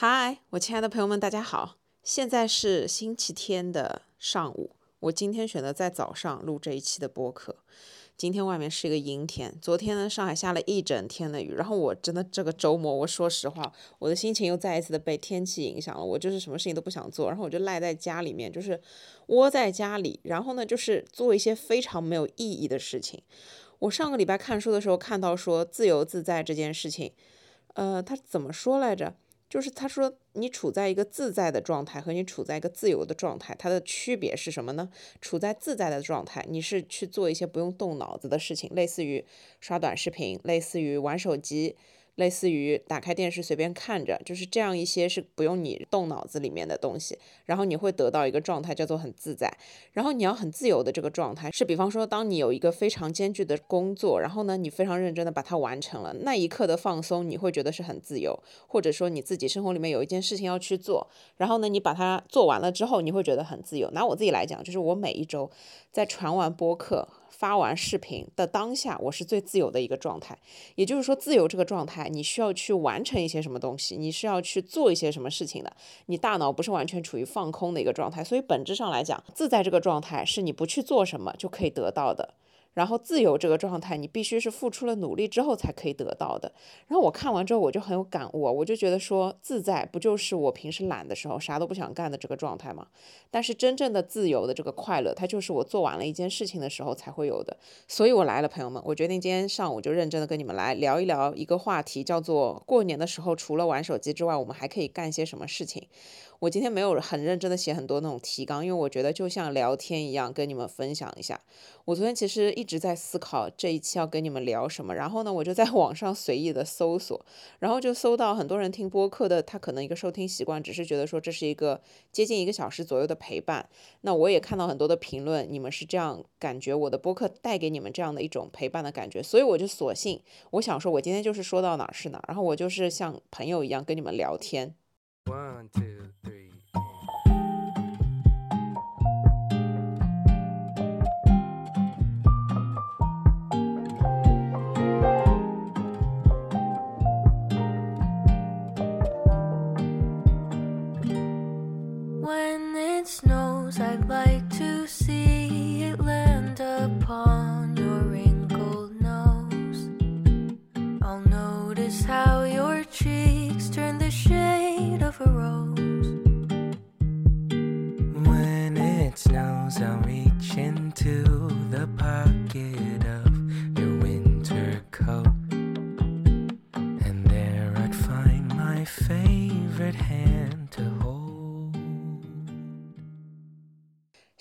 嗨，我亲爱的朋友们，大家好！现在是星期天的上午，我今天选择在早上录这一期的播客。今天外面是一个阴天，昨天呢上海下了一整天的雨，然后我真的这个周末，我说实话，我的心情又再一次的被天气影响了，我就是什么事情都不想做，然后我就赖在家里面，就是窝在家里，然后呢就是做一些非常没有意义的事情。我上个礼拜看书的时候看到说自由自在这件事情，呃，他怎么说来着？就是他说，你处在一个自在的状态和你处在一个自由的状态，它的区别是什么呢？处在自在的状态，你是去做一些不用动脑子的事情，类似于刷短视频，类似于玩手机。类似于打开电视随便看着，就是这样一些是不用你动脑子里面的东西，然后你会得到一个状态叫做很自在。然后你要很自由的这个状态是，比方说当你有一个非常艰巨的工作，然后呢你非常认真的把它完成了，那一刻的放松你会觉得是很自由，或者说你自己生活里面有一件事情要去做，然后呢你把它做完了之后你会觉得很自由。拿我自己来讲，就是我每一周在传完播客。发完视频的当下，我是最自由的一个状态。也就是说，自由这个状态，你需要去完成一些什么东西，你是要去做一些什么事情的。你大脑不是完全处于放空的一个状态，所以本质上来讲，自在这个状态是你不去做什么就可以得到的。然后自由这个状态，你必须是付出了努力之后才可以得到的。然后我看完之后，我就很有感悟，我就觉得说，自在不就是我平时懒的时候啥都不想干的这个状态吗？但是真正的自由的这个快乐，它就是我做完了一件事情的时候才会有的。所以我来了，朋友们，我决定今天上午就认真的跟你们来聊一聊一个话题，叫做过年的时候除了玩手机之外，我们还可以干些什么事情。我今天没有很认真的写很多那种提纲，因为我觉得就像聊天一样，跟你们分享一下。我昨天其实一直在思考这一期要跟你们聊什么，然后呢，我就在 网上随意的搜索，然后就搜到很多人听播客的，他可能一个收听习惯只是觉得说这是一个接近一个小时左右的陪伴。那我也看到很多的评论，你们是这样感觉我的播客带给你们这样的一种陪伴的感觉，所以我就索性我想说，我今天就是说到哪儿是哪儿，然后我就是像朋友一样跟你们聊天。One two three.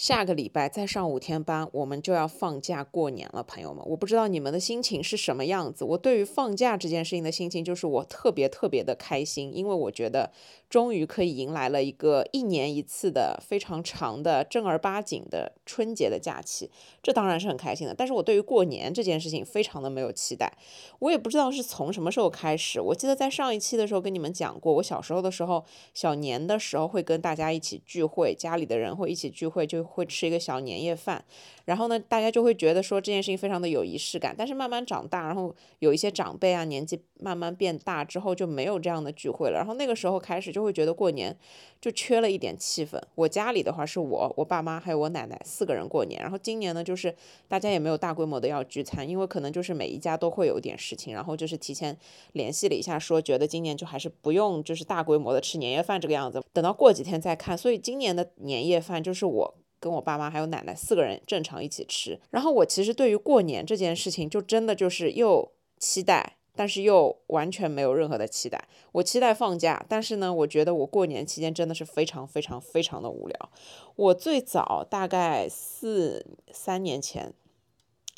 下个礼拜再上五天班，我们就要放假过年了，朋友们。我不知道你们的心情是什么样子。我对于放假这件事情的心情，就是我特别特别的开心，因为我觉得终于可以迎来了一个一年一次的非常长的正儿八经的春节的假期，这当然是很开心的。但是我对于过年这件事情非常的没有期待。我也不知道是从什么时候开始，我记得在上一期的时候跟你们讲过，我小时候的时候，小年的时候会跟大家一起聚会，家里的人会一起聚会就。会吃一个小年夜饭，然后呢，大家就会觉得说这件事情非常的有仪式感。但是慢慢长大，然后有一些长辈啊，年纪慢慢变大之后，就没有这样的聚会了。然后那个时候开始就会觉得过年就缺了一点气氛。我家里的话是我、我爸妈还有我奶奶四个人过年。然后今年呢，就是大家也没有大规模的要聚餐，因为可能就是每一家都会有点事情，然后就是提前联系了一下，说觉得今年就还是不用就是大规模的吃年夜饭这个样子，等到过几天再看。所以今年的年夜饭就是我。跟我爸妈还有奶奶四个人正常一起吃，然后我其实对于过年这件事情就真的就是又期待，但是又完全没有任何的期待。我期待放假，但是呢，我觉得我过年期间真的是非常非常非常的无聊。我最早大概四三年前。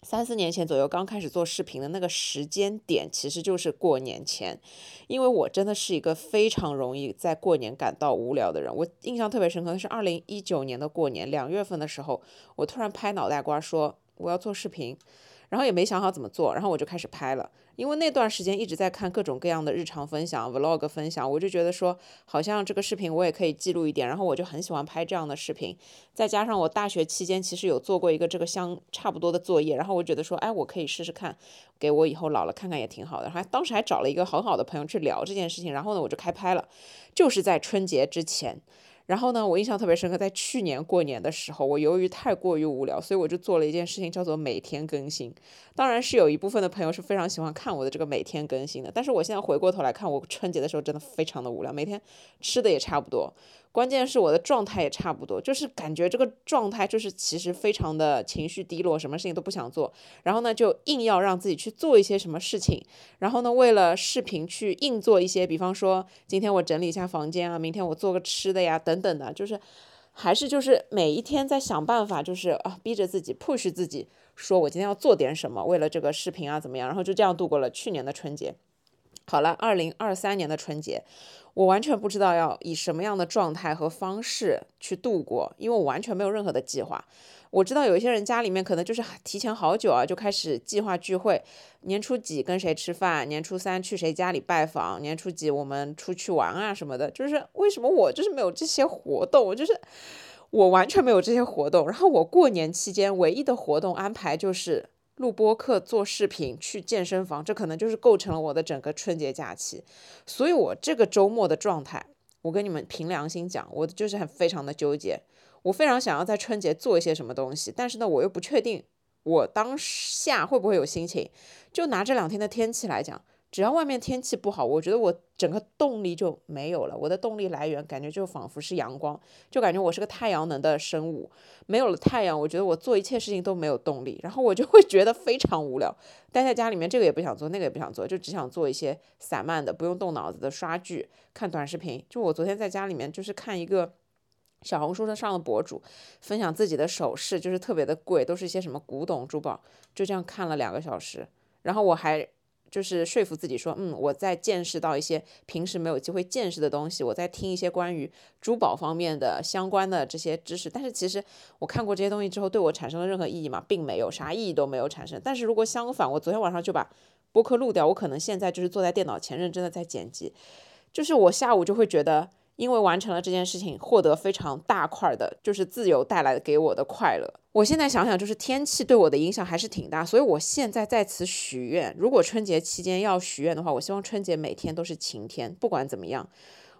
三四年前左右刚开始做视频的那个时间点，其实就是过年前，因为我真的是一个非常容易在过年感到无聊的人。我印象特别深刻的是二零一九年的过年两月份的时候，我突然拍脑袋瓜说我要做视频。然后也没想好怎么做，然后我就开始拍了。因为那段时间一直在看各种各样的日常分享、vlog 分享，我就觉得说，好像这个视频我也可以记录一点。然后我就很喜欢拍这样的视频，再加上我大学期间其实有做过一个这个相差不多的作业，然后我觉得说，哎，我可以试试看，给我以后老了看看也挺好的。还当时还找了一个很好的朋友去聊这件事情，然后呢，我就开拍了，就是在春节之前。然后呢，我印象特别深刻，在去年过年的时候，我由于太过于无聊，所以我就做了一件事情，叫做每天更新。当然是有一部分的朋友是非常喜欢看我的这个每天更新的，但是我现在回过头来看，我春节的时候真的非常的无聊，每天吃的也差不多。关键是我的状态也差不多，就是感觉这个状态就是其实非常的情绪低落，什么事情都不想做，然后呢就硬要让自己去做一些什么事情，然后呢为了视频去硬做一些，比方说今天我整理一下房间啊，明天我做个吃的呀等等的，就是还是就是每一天在想办法，就是啊逼着自己 push 自己，说我今天要做点什么，为了这个视频啊怎么样，然后就这样度过了去年的春节。好了，二零二三年的春节。我完全不知道要以什么样的状态和方式去度过，因为我完全没有任何的计划。我知道有一些人家里面可能就是提前好久啊就开始计划聚会，年初几跟谁吃饭，年初三去谁家里拜访，年初几我们出去玩啊什么的。就是为什么我就是没有这些活动，我就是我完全没有这些活动。然后我过年期间唯一的活动安排就是。录播课、做视频、去健身房，这可能就是构成了我的整个春节假期。所以，我这个周末的状态，我跟你们凭良心讲，我就是很非常的纠结。我非常想要在春节做一些什么东西，但是呢，我又不确定我当下会不会有心情。就拿这两天的天气来讲。只要外面天气不好，我觉得我整个动力就没有了。我的动力来源感觉就仿佛是阳光，就感觉我是个太阳能的生物。没有了太阳，我觉得我做一切事情都没有动力，然后我就会觉得非常无聊。待在家里面，这个也不想做，那个也不想做，就只想做一些散漫的、不用动脑子的刷剧、看短视频。就我昨天在家里面，就是看一个小红书上上的博主分享自己的首饰，就是特别的贵，都是一些什么古董珠宝，就这样看了两个小时，然后我还。就是说服自己说，嗯，我在见识到一些平时没有机会见识的东西，我在听一些关于珠宝方面的相关的这些知识。但是其实我看过这些东西之后，对我产生了任何意义吗？并没有，啥意义都没有产生。但是如果相反，我昨天晚上就把播客录掉，我可能现在就是坐在电脑前认真的在剪辑，就是我下午就会觉得。因为完成了这件事情，获得非常大块的，就是自由带来给我的快乐。我现在想想，就是天气对我的影响还是挺大，所以我现在在此许愿，如果春节期间要许愿的话，我希望春节每天都是晴天，不管怎么样，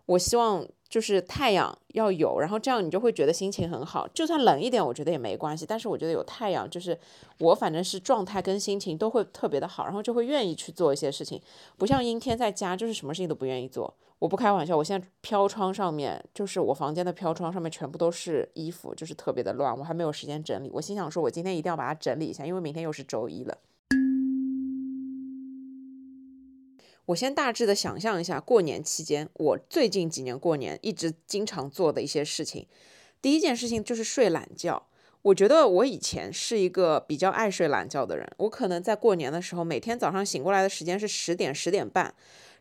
我希望。就是太阳要有，然后这样你就会觉得心情很好。就算冷一点，我觉得也没关系。但是我觉得有太阳，就是我反正是状态跟心情都会特别的好，然后就会愿意去做一些事情。不像阴天在家，就是什么事情都不愿意做。我不开玩笑，我现在飘窗上面，就是我房间的飘窗上面全部都是衣服，就是特别的乱，我还没有时间整理。我心想说，我今天一定要把它整理一下，因为明天又是周一了。我先大致的想象一下，过年期间我最近几年过年一直经常做的一些事情。第一件事情就是睡懒觉。我觉得我以前是一个比较爱睡懒觉的人，我可能在过年的时候，每天早上醒过来的时间是十点十点半。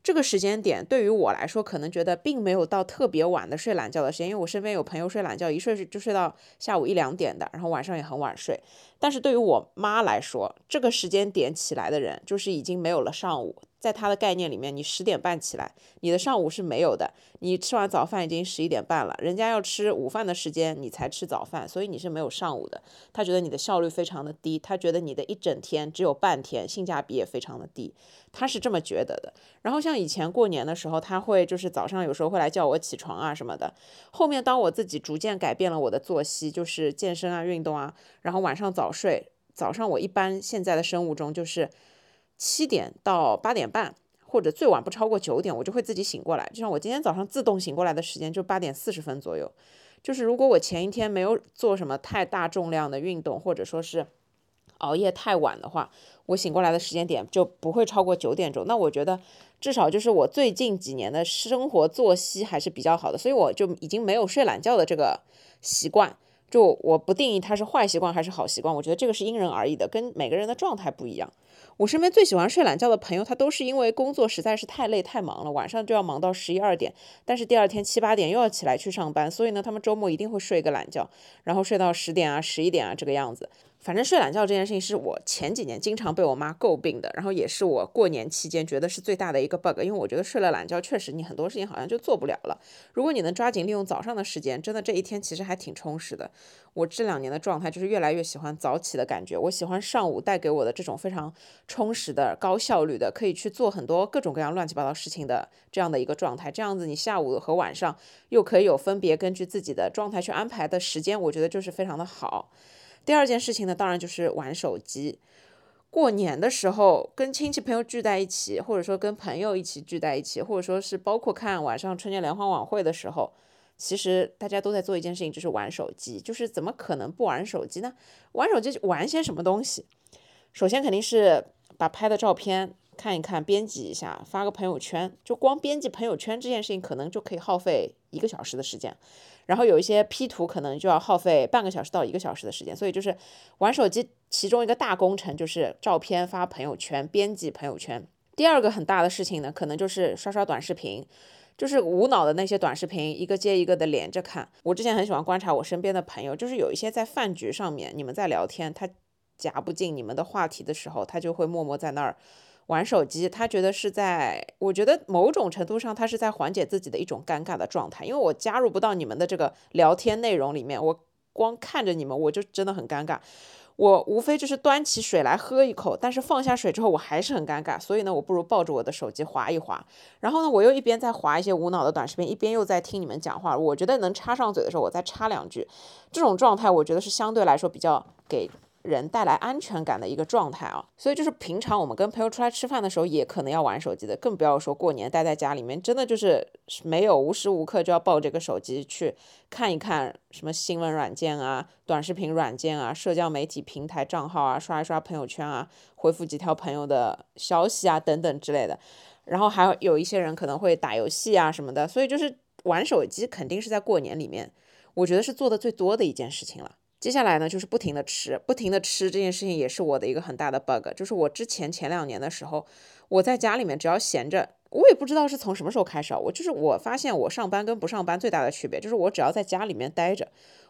这个时间点对于我来说，可能觉得并没有到特别晚的睡懒觉的时间，因为我身边有朋友睡懒觉，一睡就睡到下午一两点的，然后晚上也很晚睡。但是对于我妈来说，这个时间点起来的人，就是已经没有了上午。在他的概念里面，你十点半起来，你的上午是没有的。你吃完早饭已经十一点半了，人家要吃午饭的时间，你才吃早饭，所以你是没有上午的。他觉得你的效率非常的低，他觉得你的一整天只有半天，性价比也非常的低，他是这么觉得的。然后像以前过年的时候，他会就是早上有时候会来叫我起床啊什么的。后面当我自己逐渐改变了我的作息，就是健身啊、运动啊，然后晚上早睡，早上我一般现在的生物钟就是。七点到八点半，或者最晚不超过九点，我就会自己醒过来。就像我今天早上自动醒过来的时间就八点四十分左右。就是如果我前一天没有做什么太大重量的运动，或者说是熬夜太晚的话，我醒过来的时间点就不会超过九点钟。那我觉得至少就是我最近几年的生活作息还是比较好的，所以我就已经没有睡懒觉的这个习惯。就我不定义它是坏习惯还是好习惯，我觉得这个是因人而异的，跟每个人的状态不一样。我身边最喜欢睡懒觉的朋友，他都是因为工作实在是太累太忙了，晚上就要忙到十一二点，但是第二天七八点又要起来去上班，所以呢，他们周末一定会睡个懒觉，然后睡到十点啊、十一点啊这个样子。反正睡懒觉这件事情是我前几年经常被我妈诟病的，然后也是我过年期间觉得是最大的一个 bug，因为我觉得睡了懒觉，确实你很多事情好像就做不了了。如果你能抓紧利用早上的时间，真的这一天其实还挺充实的。我这两年的状态就是越来越喜欢早起的感觉，我喜欢上午带给我的这种非常充实的、高效率的，可以去做很多各种各样乱七八糟事情的这样的一个状态。这样子你下午和晚上又可以有分别根据自己的状态去安排的时间，我觉得就是非常的好。第二件事情呢，当然就是玩手机。过年的时候，跟亲戚朋友聚在一起，或者说跟朋友一起聚在一起，或者说是包括看晚上春节联欢晚会的时候，其实大家都在做一件事情，就是玩手机。就是怎么可能不玩手机呢？玩手机玩些什么东西？首先肯定是把拍的照片看一看，编辑一下，发个朋友圈。就光编辑朋友圈这件事情，可能就可以耗费一个小时的时间。然后有一些 P 图可能就要耗费半个小时到一个小时的时间，所以就是玩手机其中一个大工程就是照片发朋友圈、编辑朋友圈。第二个很大的事情呢，可能就是刷刷短视频，就是无脑的那些短视频，一个接一个的连着看。我之前很喜欢观察我身边的朋友，就是有一些在饭局上面，你们在聊天，他夹不进你们的话题的时候，他就会默默在那儿。玩手机，他觉得是在，我觉得某种程度上，他是在缓解自己的一种尴尬的状态。因为我加入不到你们的这个聊天内容里面，我光看着你们，我就真的很尴尬。我无非就是端起水来喝一口，但是放下水之后，我还是很尴尬。所以呢，我不如抱着我的手机划一划，然后呢，我又一边在划一些无脑的短视频，一边又在听你们讲话。我觉得能插上嘴的时候，我再插两句。这种状态，我觉得是相对来说比较给。人带来安全感的一个状态啊，所以就是平常我们跟朋友出来吃饭的时候，也可能要玩手机的，更不要说过年待在家里面，真的就是没有无时无刻就要抱这个手机去看一看什么新闻软件啊、短视频软件啊、社交媒体平台账号啊、刷一刷朋友圈啊、回复几条朋友的消息啊等等之类的。然后还有一些人可能会打游戏啊什么的，所以就是玩手机肯定是在过年里面，我觉得是做的最多的一件事情了。接下来呢，就是不停的吃，不停的吃这件事情也是我的一个很大的 bug。就是我之前前两年的时候，我在家里面只要闲着，我也不知道是从什么时候开始啊，我就是我发现我上班跟不上班最大的区别，就是我只要在家里面待着。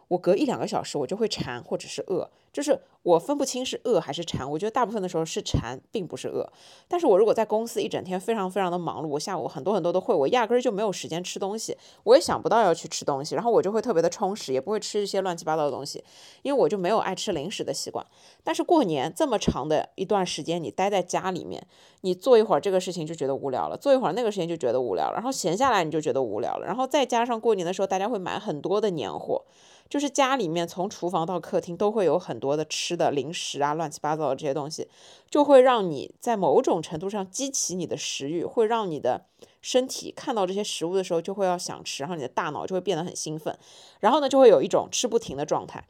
我隔一两个小时，我就会馋或者是饿，就是我分不清是饿还是馋。我觉得大部分的时候是馋，并不是饿。但是我如果在公司一整天非常非常的忙碌，我下午很多很多的会，我压根儿就没有时间吃东西，我也想不到要去吃东西，然后我就会特别的充实，也不会吃一些乱七八糟的东西，因为我就没有爱吃零食的习惯。但是过年这么长的一段时间，你待在家里面，你做一会儿这个事情就觉得无聊了，做一会儿那个事情就觉得无聊了，然后闲下来你就觉得无聊了，然后再加上过年的时候大家会买很多的年货。就是家里面从厨房到客厅都会有很多的吃的零食啊，乱七八糟的这些东西，就会让你在某种程度上激起你的食欲，会让你的身体看到这些食物的时候就会要想吃，然后你的大脑就会变得很兴奋，然后呢就会有一种吃不停的状态。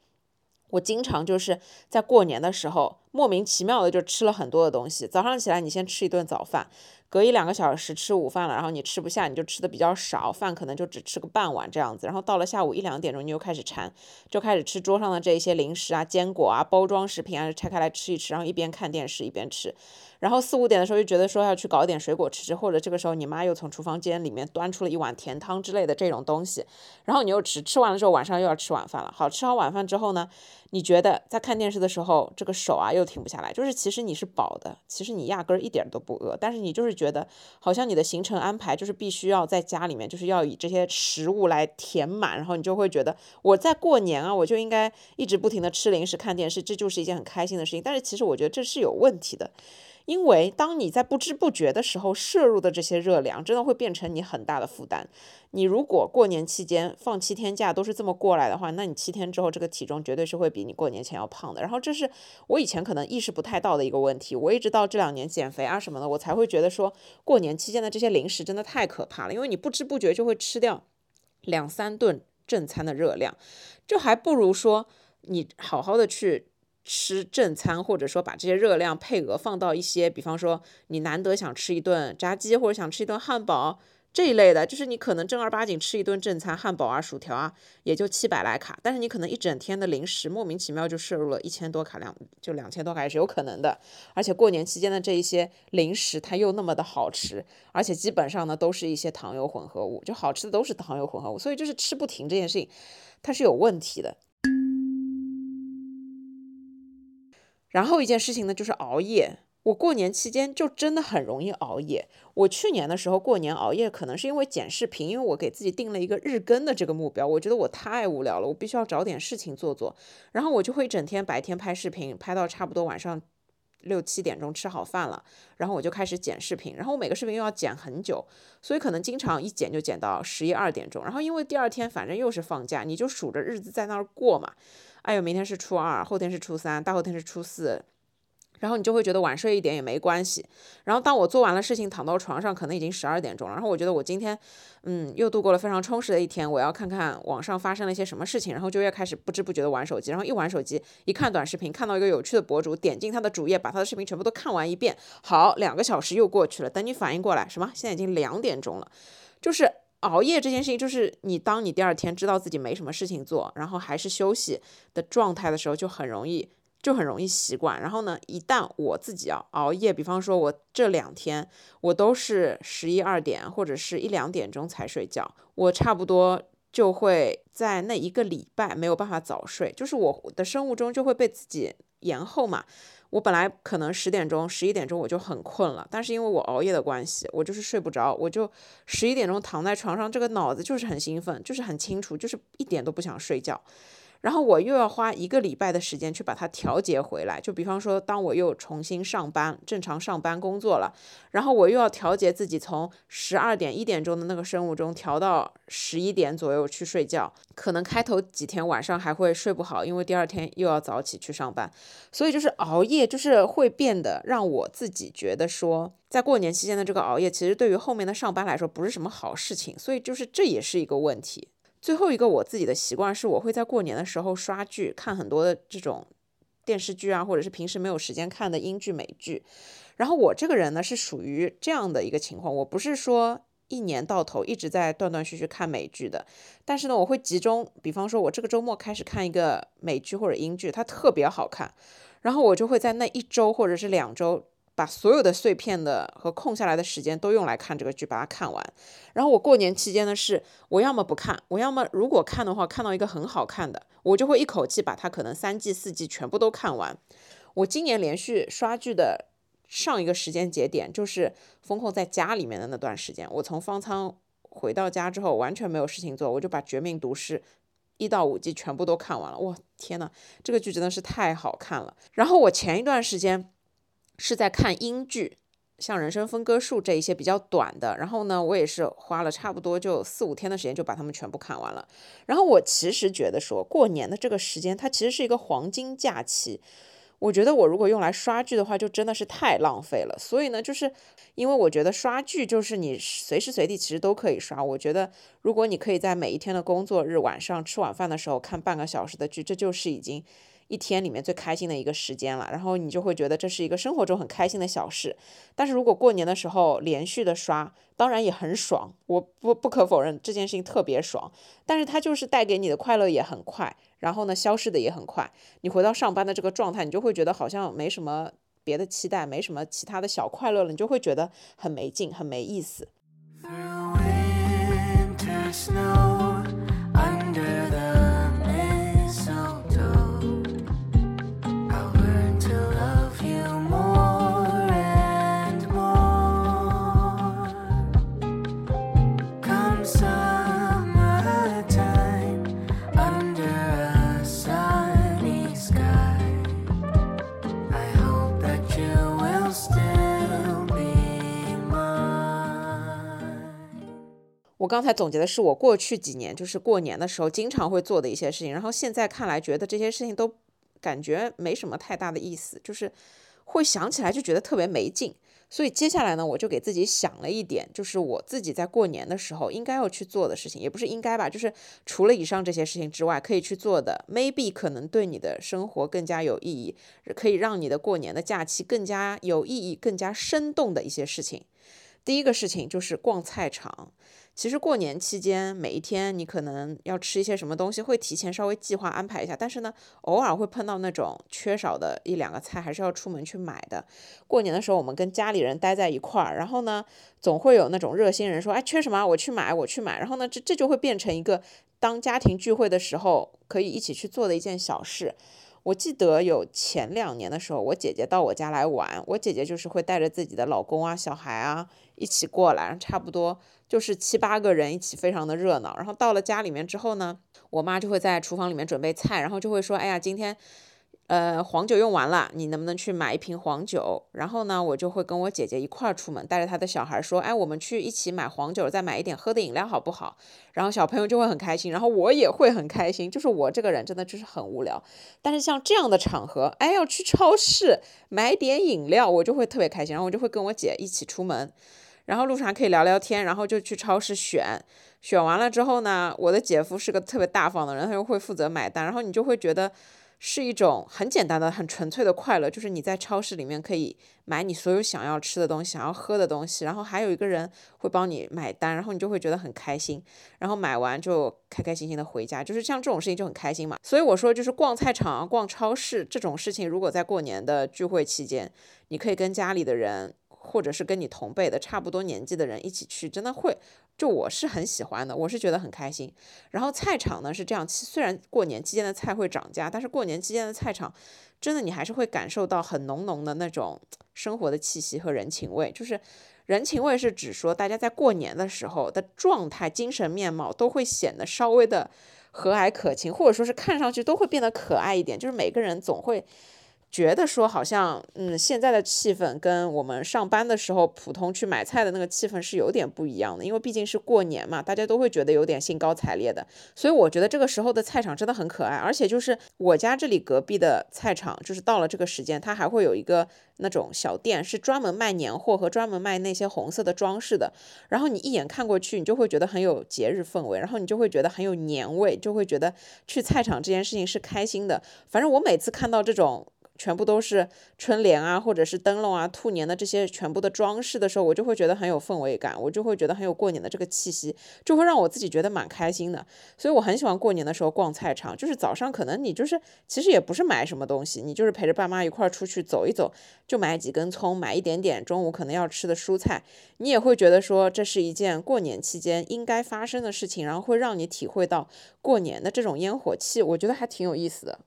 我经常就是在过年的时候莫名其妙的就吃了很多的东西，早上起来你先吃一顿早饭。隔一两个小时吃午饭了，然后你吃不下，你就吃的比较少，饭可能就只吃个半碗这样子。然后到了下午一两点钟，你又开始馋，就开始吃桌上的这一些零食啊、坚果啊、包装食品啊，拆开来吃一吃，然后一边看电视一边吃。然后四五点的时候又觉得说要去搞点水果吃吃，或者这个时候你妈又从厨房间里面端出了一碗甜汤之类的这种东西，然后你又吃，吃完了之后晚上又要吃晚饭了。好吃好晚饭之后呢，你觉得在看电视的时候这个手啊又停不下来，就是其实你是饱的，其实你压根儿一点都不饿，但是你就是觉得好像你的行程安排就是必须要在家里面就是要以这些食物来填满，然后你就会觉得我在过年啊，我就应该一直不停的吃零食看电视，这就是一件很开心的事情。但是其实我觉得这是有问题的。因为当你在不知不觉的时候摄入的这些热量，真的会变成你很大的负担。你如果过年期间放七天假都是这么过来的话，那你七天之后这个体重绝对是会比你过年前要胖的。然后这是我以前可能意识不太到的一个问题。我一直到这两年减肥啊什么的，我才会觉得说过年期间的这些零食真的太可怕了。因为你不知不觉就会吃掉两三顿正餐的热量，这还不如说你好好的去。吃正餐，或者说把这些热量配额放到一些，比方说你难得想吃一顿炸鸡，或者想吃一顿汉堡这一类的，就是你可能正儿八经吃一顿正餐，汉堡啊、薯条啊，也就七百来卡，但是你可能一整天的零食莫名其妙就摄入了一千多卡，两就两千多卡也是有可能的。而且过年期间的这一些零食，它又那么的好吃，而且基本上呢都是一些糖油混合物，就好吃的都是糖油混合物，所以就是吃不停这件事情，它是有问题的。然后一件事情呢，就是熬夜。我过年期间就真的很容易熬夜。我去年的时候过年熬夜，可能是因为剪视频，因为我给自己定了一个日更的这个目标。我觉得我太无聊了，我必须要找点事情做做。然后我就会整天白天拍视频，拍到差不多晚上六七点钟吃好饭了，然后我就开始剪视频。然后我每个视频又要剪很久，所以可能经常一剪就剪到十一二点钟。然后因为第二天反正又是放假，你就数着日子在那儿过嘛。哎呦，明天是初二，后天是初三，大后天是初四。然后你就会觉得晚睡一点也没关系。然后当我做完了事情，躺到床上，可能已经十二点钟了。然后我觉得我今天，嗯，又度过了非常充实的一天。我要看看网上发生了一些什么事情，然后就又开始不知不觉的玩手机。然后一玩手机，一看短视频，看到一个有趣的博主，点进他的主页，把他的视频全部都看完一遍。好，两个小时又过去了。等你反应过来，什么？现在已经两点钟了。就是熬夜这件事情，就是你当你第二天知道自己没什么事情做，然后还是休息的状态的时候，就很容易。就很容易习惯，然后呢，一旦我自己要熬夜，比方说我这两天我都是十一二点或者是一两点钟才睡觉，我差不多就会在那一个礼拜没有办法早睡，就是我的生物钟就会被自己延后嘛。我本来可能十点钟、十一点钟我就很困了，但是因为我熬夜的关系，我就是睡不着，我就十一点钟躺在床上，这个脑子就是很兴奋，就是很清楚，就是一点都不想睡觉。然后我又要花一个礼拜的时间去把它调节回来，就比方说，当我又重新上班，正常上班工作了，然后我又要调节自己从十二点一点钟的那个生物钟调到十一点左右去睡觉，可能开头几天晚上还会睡不好，因为第二天又要早起去上班，所以就是熬夜，就是会变得让我自己觉得说，在过年期间的这个熬夜，其实对于后面的上班来说不是什么好事情，所以就是这也是一个问题。最后一个我自己的习惯是，我会在过年的时候刷剧，看很多的这种电视剧啊，或者是平时没有时间看的英剧、美剧。然后我这个人呢是属于这样的一个情况，我不是说一年到头一直在断断续续看美剧的，但是呢，我会集中，比方说我这个周末开始看一个美剧或者英剧，它特别好看，然后我就会在那一周或者是两周。把所有的碎片的和空下来的时间都用来看这个剧，把它看完。然后我过年期间呢，是我要么不看，我要么如果看的话，看到一个很好看的，我就会一口气把它可能三季四季全部都看完。我今年连续刷剧的上一个时间节点，就是风控在家里面的那段时间。我从方舱回到家之后，完全没有事情做，我就把《绝命毒师》一到五季全部都看完了。哇，天呐，这个剧真的是太好看了。然后我前一段时间。是在看英剧，像《人生分割术》这一些比较短的，然后呢，我也是花了差不多就四五天的时间就把它们全部看完了。然后我其实觉得说，过年的这个时间它其实是一个黄金假期，我觉得我如果用来刷剧的话，就真的是太浪费了。所以呢，就是因为我觉得刷剧就是你随时随地其实都可以刷。我觉得如果你可以在每一天的工作日晚上吃晚饭的时候看半个小时的剧，这就是已经。一天里面最开心的一个时间了，然后你就会觉得这是一个生活中很开心的小事。但是如果过年的时候连续的刷，当然也很爽，我不不可否认这件事情特别爽。但是它就是带给你的快乐也很快，然后呢消失的也很快。你回到上班的这个状态，你就会觉得好像没什么别的期待，没什么其他的小快乐了，你就会觉得很没劲，很没意思。我刚才总结的是我过去几年就是过年的时候经常会做的一些事情，然后现在看来觉得这些事情都感觉没什么太大的意思，就是会想起来就觉得特别没劲。所以接下来呢，我就给自己想了一点，就是我自己在过年的时候应该要去做的事情，也不是应该吧，就是除了以上这些事情之外可以去做的，maybe 可能对你的生活更加有意义，可以让你的过年的假期更加有意义、更加生动的一些事情。第一个事情就是逛菜场。其实过年期间，每一天你可能要吃一些什么东西，会提前稍微计划安排一下。但是呢，偶尔会碰到那种缺少的一两个菜，还是要出门去买的。过年的时候，我们跟家里人待在一块儿，然后呢，总会有那种热心人说：“哎，缺什么？我去买，我去买。”然后呢，这这就会变成一个当家庭聚会的时候可以一起去做的一件小事。我记得有前两年的时候，我姐姐到我家来玩，我姐姐就是会带着自己的老公啊、小孩啊一起过来，差不多就是七八个人一起，非常的热闹。然后到了家里面之后呢，我妈就会在厨房里面准备菜，然后就会说：“哎呀，今天。”呃，黄酒用完了，你能不能去买一瓶黄酒？然后呢，我就会跟我姐姐一块儿出门，带着她的小孩说，哎，我们去一起买黄酒，再买一点喝的饮料，好不好？然后小朋友就会很开心，然后我也会很开心。就是我这个人真的就是很无聊，但是像这样的场合，哎，要去超市买点饮料，我就会特别开心。然后我就会跟我姐一起出门，然后路上可以聊聊天，然后就去超市选，选完了之后呢，我的姐夫是个特别大方的人，他就会负责买单，然后你就会觉得。是一种很简单的、很纯粹的快乐，就是你在超市里面可以买你所有想要吃的东西、想要喝的东西，然后还有一个人会帮你买单，然后你就会觉得很开心，然后买完就开开心心的回家，就是像这种事情就很开心嘛。所以我说，就是逛菜场、逛超市这种事情，如果在过年的聚会期间，你可以跟家里的人。或者是跟你同辈的差不多年纪的人一起去，真的会，就我是很喜欢的，我是觉得很开心。然后菜场呢是这样，虽然过年期间的菜会涨价，但是过年期间的菜场，真的你还是会感受到很浓浓的那种生活的气息和人情味。就是人情味是指说大家在过年的时候的状态、精神面貌都会显得稍微的和蔼可亲，或者说是看上去都会变得可爱一点。就是每个人总会。觉得说好像，嗯，现在的气氛跟我们上班的时候普通去买菜的那个气氛是有点不一样的，因为毕竟是过年嘛，大家都会觉得有点兴高采烈的。所以我觉得这个时候的菜场真的很可爱，而且就是我家这里隔壁的菜场，就是到了这个时间，它还会有一个那种小店，是专门卖年货和专门卖那些红色的装饰的。然后你一眼看过去，你就会觉得很有节日氛围，然后你就会觉得很有年味，就会觉得去菜场这件事情是开心的。反正我每次看到这种。全部都是春联啊，或者是灯笼啊、兔年的这些全部的装饰的时候，我就会觉得很有氛围感，我就会觉得很有过年的这个气息，就会让我自己觉得蛮开心的。所以我很喜欢过年的时候逛菜场，就是早上可能你就是其实也不是买什么东西，你就是陪着爸妈一块儿出去走一走，就买几根葱，买一点点中午可能要吃的蔬菜，你也会觉得说这是一件过年期间应该发生的事情，然后会让你体会到过年的这种烟火气，我觉得还挺有意思的。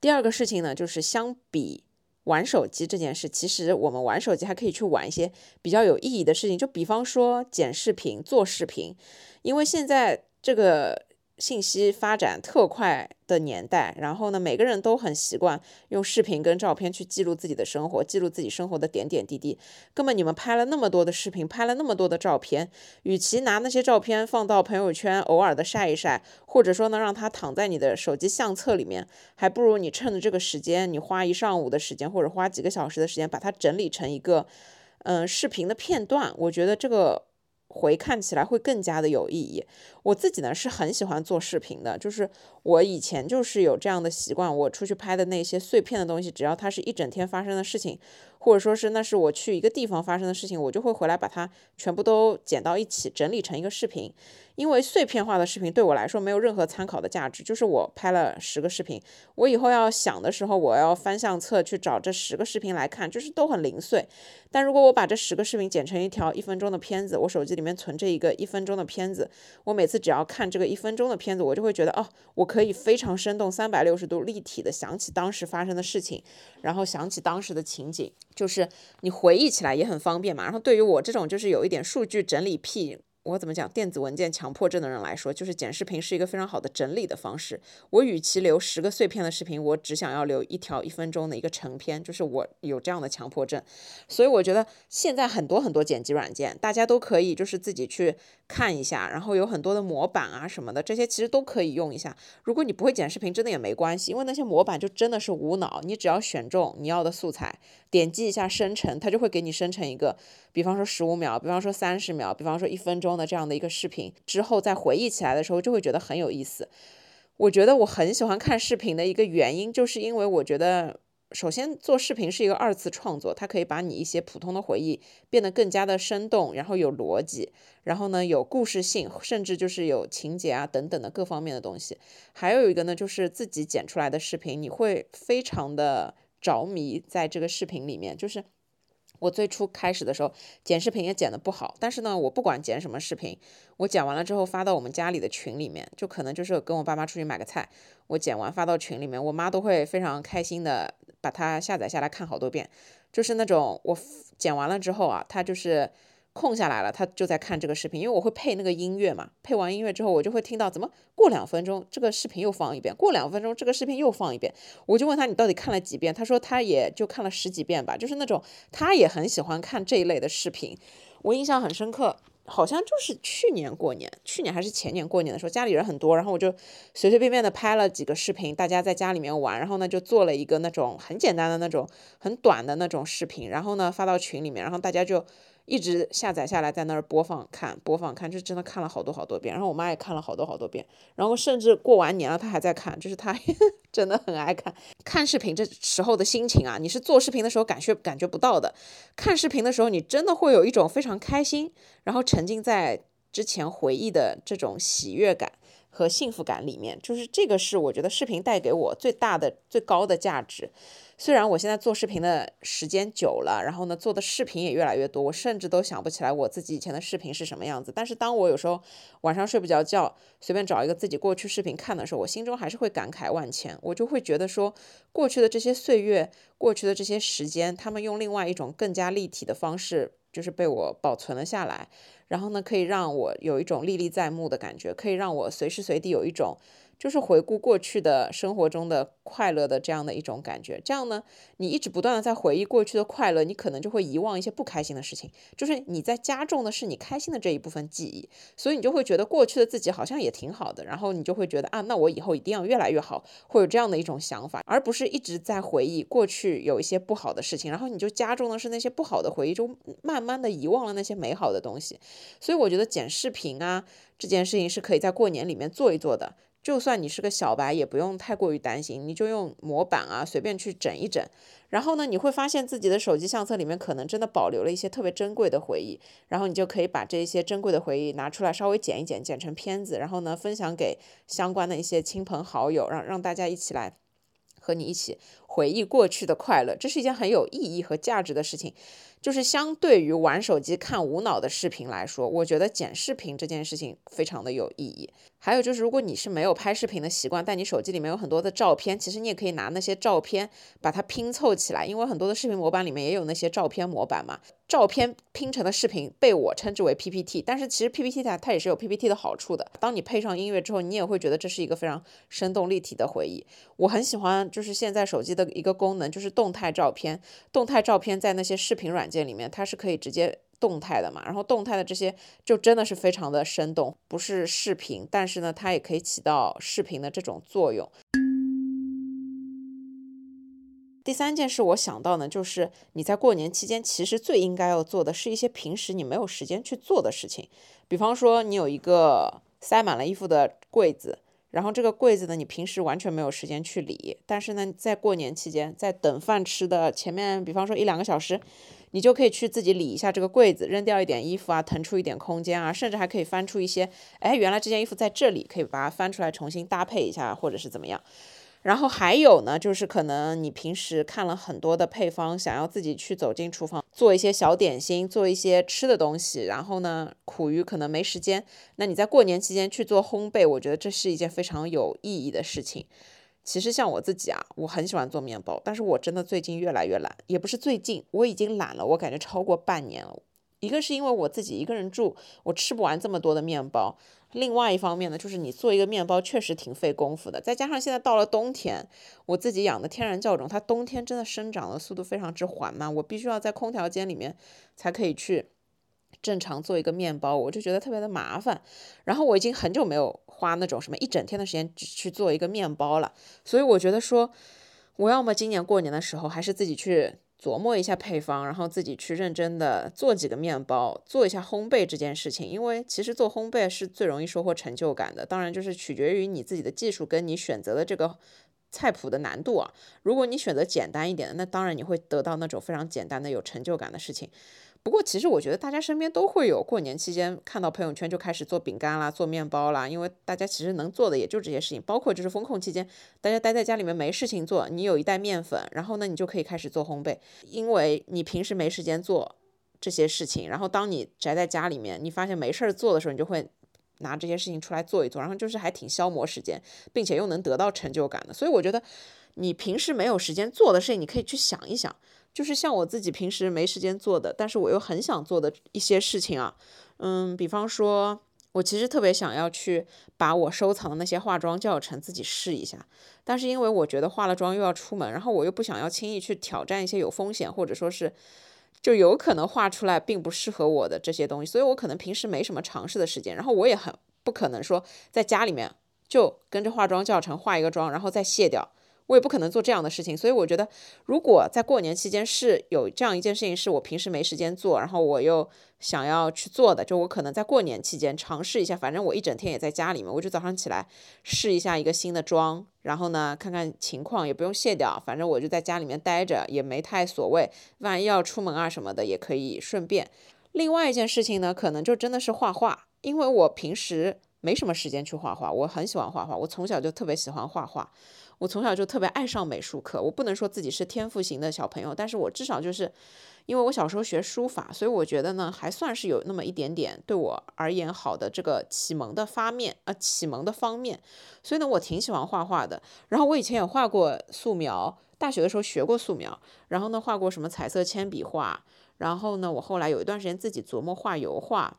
第二个事情呢，就是相比玩手机这件事，其实我们玩手机还可以去玩一些比较有意义的事情，就比方说剪视频、做视频，因为现在这个。信息发展特快的年代，然后呢，每个人都很习惯用视频跟照片去记录自己的生活，记录自己生活的点点滴滴。根本你们拍了那么多的视频，拍了那么多的照片，与其拿那些照片放到朋友圈偶尔的晒一晒，或者说呢让它躺在你的手机相册里面，还不如你趁着这个时间，你花一上午的时间，或者花几个小时的时间，把它整理成一个嗯视频的片段。我觉得这个。回看起来会更加的有意义。我自己呢是很喜欢做视频的，就是我以前就是有这样的习惯，我出去拍的那些碎片的东西，只要它是一整天发生的事情。或者说是那是我去一个地方发生的事情，我就会回来把它全部都剪到一起，整理成一个视频。因为碎片化的视频对我来说没有任何参考的价值。就是我拍了十个视频，我以后要想的时候，我要翻相册去找这十个视频来看，就是都很零碎。但如果我把这十个视频剪成一条一分钟的片子，我手机里面存着一个一分钟的片子，我每次只要看这个一分钟的片子，我就会觉得哦，我可以非常生动、三百六十度立体的想起当时发生的事情，然后想起当时的情景。就是你回忆起来也很方便嘛，然后对于我这种就是有一点数据整理癖。我怎么讲？电子文件强迫症的人来说，就是剪视频是一个非常好的整理的方式。我与其留十个碎片的视频，我只想要留一条一分钟的一个成片，就是我有这样的强迫症。所以我觉得现在很多很多剪辑软件，大家都可以就是自己去看一下，然后有很多的模板啊什么的，这些其实都可以用一下。如果你不会剪视频，真的也没关系，因为那些模板就真的是无脑，你只要选中你要的素材，点击一下生成，它就会给你生成一个，比方说十五秒，比方说三十秒，比方说一分钟。的这样的一个视频之后，再回忆起来的时候，就会觉得很有意思。我觉得我很喜欢看视频的一个原因，就是因为我觉得，首先做视频是一个二次创作，它可以把你一些普通的回忆变得更加的生动，然后有逻辑，然后呢有故事性，甚至就是有情节啊等等的各方面的东西。还有一个呢，就是自己剪出来的视频，你会非常的着迷在这个视频里面，就是。我最初开始的时候剪视频也剪的不好，但是呢，我不管剪什么视频，我剪完了之后发到我们家里的群里面，就可能就是跟我爸妈出去买个菜，我剪完发到群里面，我妈都会非常开心的把它下载下来看好多遍，就是那种我剪完了之后啊，她就是。空下来了，他就在看这个视频，因为我会配那个音乐嘛。配完音乐之后，我就会听到怎么过两分钟这个视频又放一遍，过两分钟这个视频又放一遍。我就问他你到底看了几遍？他说他也就看了十几遍吧，就是那种他也很喜欢看这一类的视频。我印象很深刻，好像就是去年过年，去年还是前年过年的时候，家里人很多，然后我就随随便便的拍了几个视频，大家在家里面玩，然后呢就做了一个那种很简单的那种很短的那种视频，然后呢发到群里面，然后大家就。一直下载下来，在那儿播放看，播放看，就真的看了好多好多遍。然后我妈也看了好多好多遍，然后甚至过完年了，她还在看，就是她 真的很爱看。看视频这时候的心情啊，你是做视频的时候感觉感觉不到的。看视频的时候，你真的会有一种非常开心，然后沉浸在之前回忆的这种喜悦感和幸福感里面。就是这个是我觉得视频带给我最大的、最高的价值。虽然我现在做视频的时间久了，然后呢做的视频也越来越多，我甚至都想不起来我自己以前的视频是什么样子。但是当我有时候晚上睡不着觉，随便找一个自己过去视频看的时候，我心中还是会感慨万千。我就会觉得说，过去的这些岁月，过去的这些时间，他们用另外一种更加立体的方式，就是被我保存了下来。然后呢，可以让我有一种历历在目的感觉，可以让我随时随地有一种。就是回顾过去的生活中的快乐的这样的一种感觉，这样呢，你一直不断的在回忆过去的快乐，你可能就会遗忘一些不开心的事情。就是你在加重的是你开心的这一部分记忆，所以你就会觉得过去的自己好像也挺好的，然后你就会觉得啊，那我以后一定要越来越好，会有这样的一种想法，而不是一直在回忆过去有一些不好的事情，然后你就加重的是那些不好的回忆就，慢慢的遗忘了那些美好的东西。所以我觉得剪视频啊这件事情是可以在过年里面做一做的。就算你是个小白，也不用太过于担心，你就用模板啊，随便去整一整。然后呢，你会发现自己的手机相册里面可能真的保留了一些特别珍贵的回忆。然后你就可以把这些珍贵的回忆拿出来，稍微剪一剪，剪成片子，然后呢，分享给相关的一些亲朋好友，让让大家一起来和你一起回忆过去的快乐。这是一件很有意义和价值的事情。就是相对于玩手机看无脑的视频来说，我觉得剪视频这件事情非常的有意义。还有就是，如果你是没有拍视频的习惯，但你手机里面有很多的照片，其实你也可以拿那些照片把它拼凑起来，因为很多的视频模板里面也有那些照片模板嘛。照片拼成的视频被我称之为 PPT，但是其实 PPT 它它也是有 PPT 的好处的。当你配上音乐之后，你也会觉得这是一个非常生动立体的回忆。我很喜欢就是现在手机的一个功能，就是动态照片。动态照片在那些视频软件里面，它是可以直接动态的嘛。然后动态的这些就真的是非常的生动，不是视频，但是呢，它也可以起到视频的这种作用。第三件事我想到呢，就是你在过年期间其实最应该要做的是一些平时你没有时间去做的事情，比方说你有一个塞满了衣服的柜子，然后这个柜子呢你平时完全没有时间去理，但是呢在过年期间，在等饭吃的前面，比方说一两个小时，你就可以去自己理一下这个柜子，扔掉一点衣服啊，腾出一点空间啊，甚至还可以翻出一些，哎，原来这件衣服在这里，可以把它翻出来重新搭配一下，或者是怎么样。然后还有呢，就是可能你平时看了很多的配方，想要自己去走进厨房做一些小点心，做一些吃的东西。然后呢，苦于可能没时间，那你在过年期间去做烘焙，我觉得这是一件非常有意义的事情。其实像我自己啊，我很喜欢做面包，但是我真的最近越来越懒，也不是最近，我已经懒了，我感觉超过半年了。一个是因为我自己一个人住，我吃不完这么多的面包。另外一方面呢，就是你做一个面包确实挺费功夫的，再加上现在到了冬天，我自己养的天然酵种，它冬天真的生长的速度非常之缓慢，我必须要在空调间里面才可以去正常做一个面包，我就觉得特别的麻烦。然后我已经很久没有花那种什么一整天的时间去做一个面包了，所以我觉得说，我要么今年过年的时候还是自己去。琢磨一下配方，然后自己去认真的做几个面包，做一下烘焙这件事情。因为其实做烘焙是最容易收获成就感的。当然，就是取决于你自己的技术跟你选择的这个菜谱的难度啊。如果你选择简单一点的，那当然你会得到那种非常简单的有成就感的事情。不过，其实我觉得大家身边都会有过年期间看到朋友圈就开始做饼干啦、做面包啦，因为大家其实能做的也就这些事情。包括就是风控期间，大家待在家里面没事情做，你有一袋面粉，然后呢，你就可以开始做烘焙，因为你平时没时间做这些事情。然后当你宅在家里面，你发现没事儿做的时候，你就会拿这些事情出来做一做，然后就是还挺消磨时间，并且又能得到成就感的。所以我觉得，你平时没有时间做的事情，你可以去想一想。就是像我自己平时没时间做的，但是我又很想做的一些事情啊，嗯，比方说，我其实特别想要去把我收藏的那些化妆教程自己试一下，但是因为我觉得化了妆又要出门，然后我又不想要轻易去挑战一些有风险或者说是就有可能画出来并不适合我的这些东西，所以我可能平时没什么尝试的时间，然后我也很不可能说在家里面就跟着化妆教程化一个妆，然后再卸掉。我也不可能做这样的事情，所以我觉得，如果在过年期间是有这样一件事情是我平时没时间做，然后我又想要去做的，就我可能在过年期间尝试一下，反正我一整天也在家里面，我就早上起来试一下一个新的妆，然后呢看看情况，也不用卸掉，反正我就在家里面待着，也没太所谓，万一要出门啊什么的也可以顺便。另外一件事情呢，可能就真的是画画，因为我平时没什么时间去画画，我很喜欢画画，我从小就特别喜欢画画。我从小就特别爱上美术课，我不能说自己是天赋型的小朋友，但是我至少就是因为我小时候学书法，所以我觉得呢还算是有那么一点点对我而言好的这个启蒙的方面啊，启蒙的方面，所以呢我挺喜欢画画的。然后我以前也画过素描，大学的时候学过素描，然后呢画过什么彩色铅笔画，然后呢我后来有一段时间自己琢磨画油画。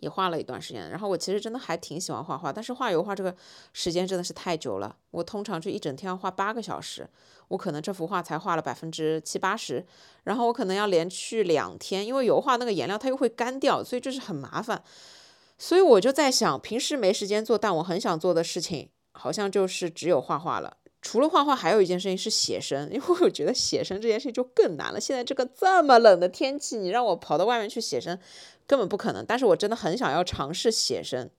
也画了一段时间，然后我其实真的还挺喜欢画画，但是画油画这个时间真的是太久了。我通常就一整天要画八个小时，我可能这幅画才画了百分之七八十，然后我可能要连续两天，因为油画那个颜料它又会干掉，所以就是很麻烦。所以我就在想，平时没时间做，但我很想做的事情，好像就是只有画画了。除了画画，还有一件事情是写生，因为我觉得写生这件事情就更难了。现在这个这么冷的天气，你让我跑到外面去写生，根本不可能。但是我真的很想要尝试写生。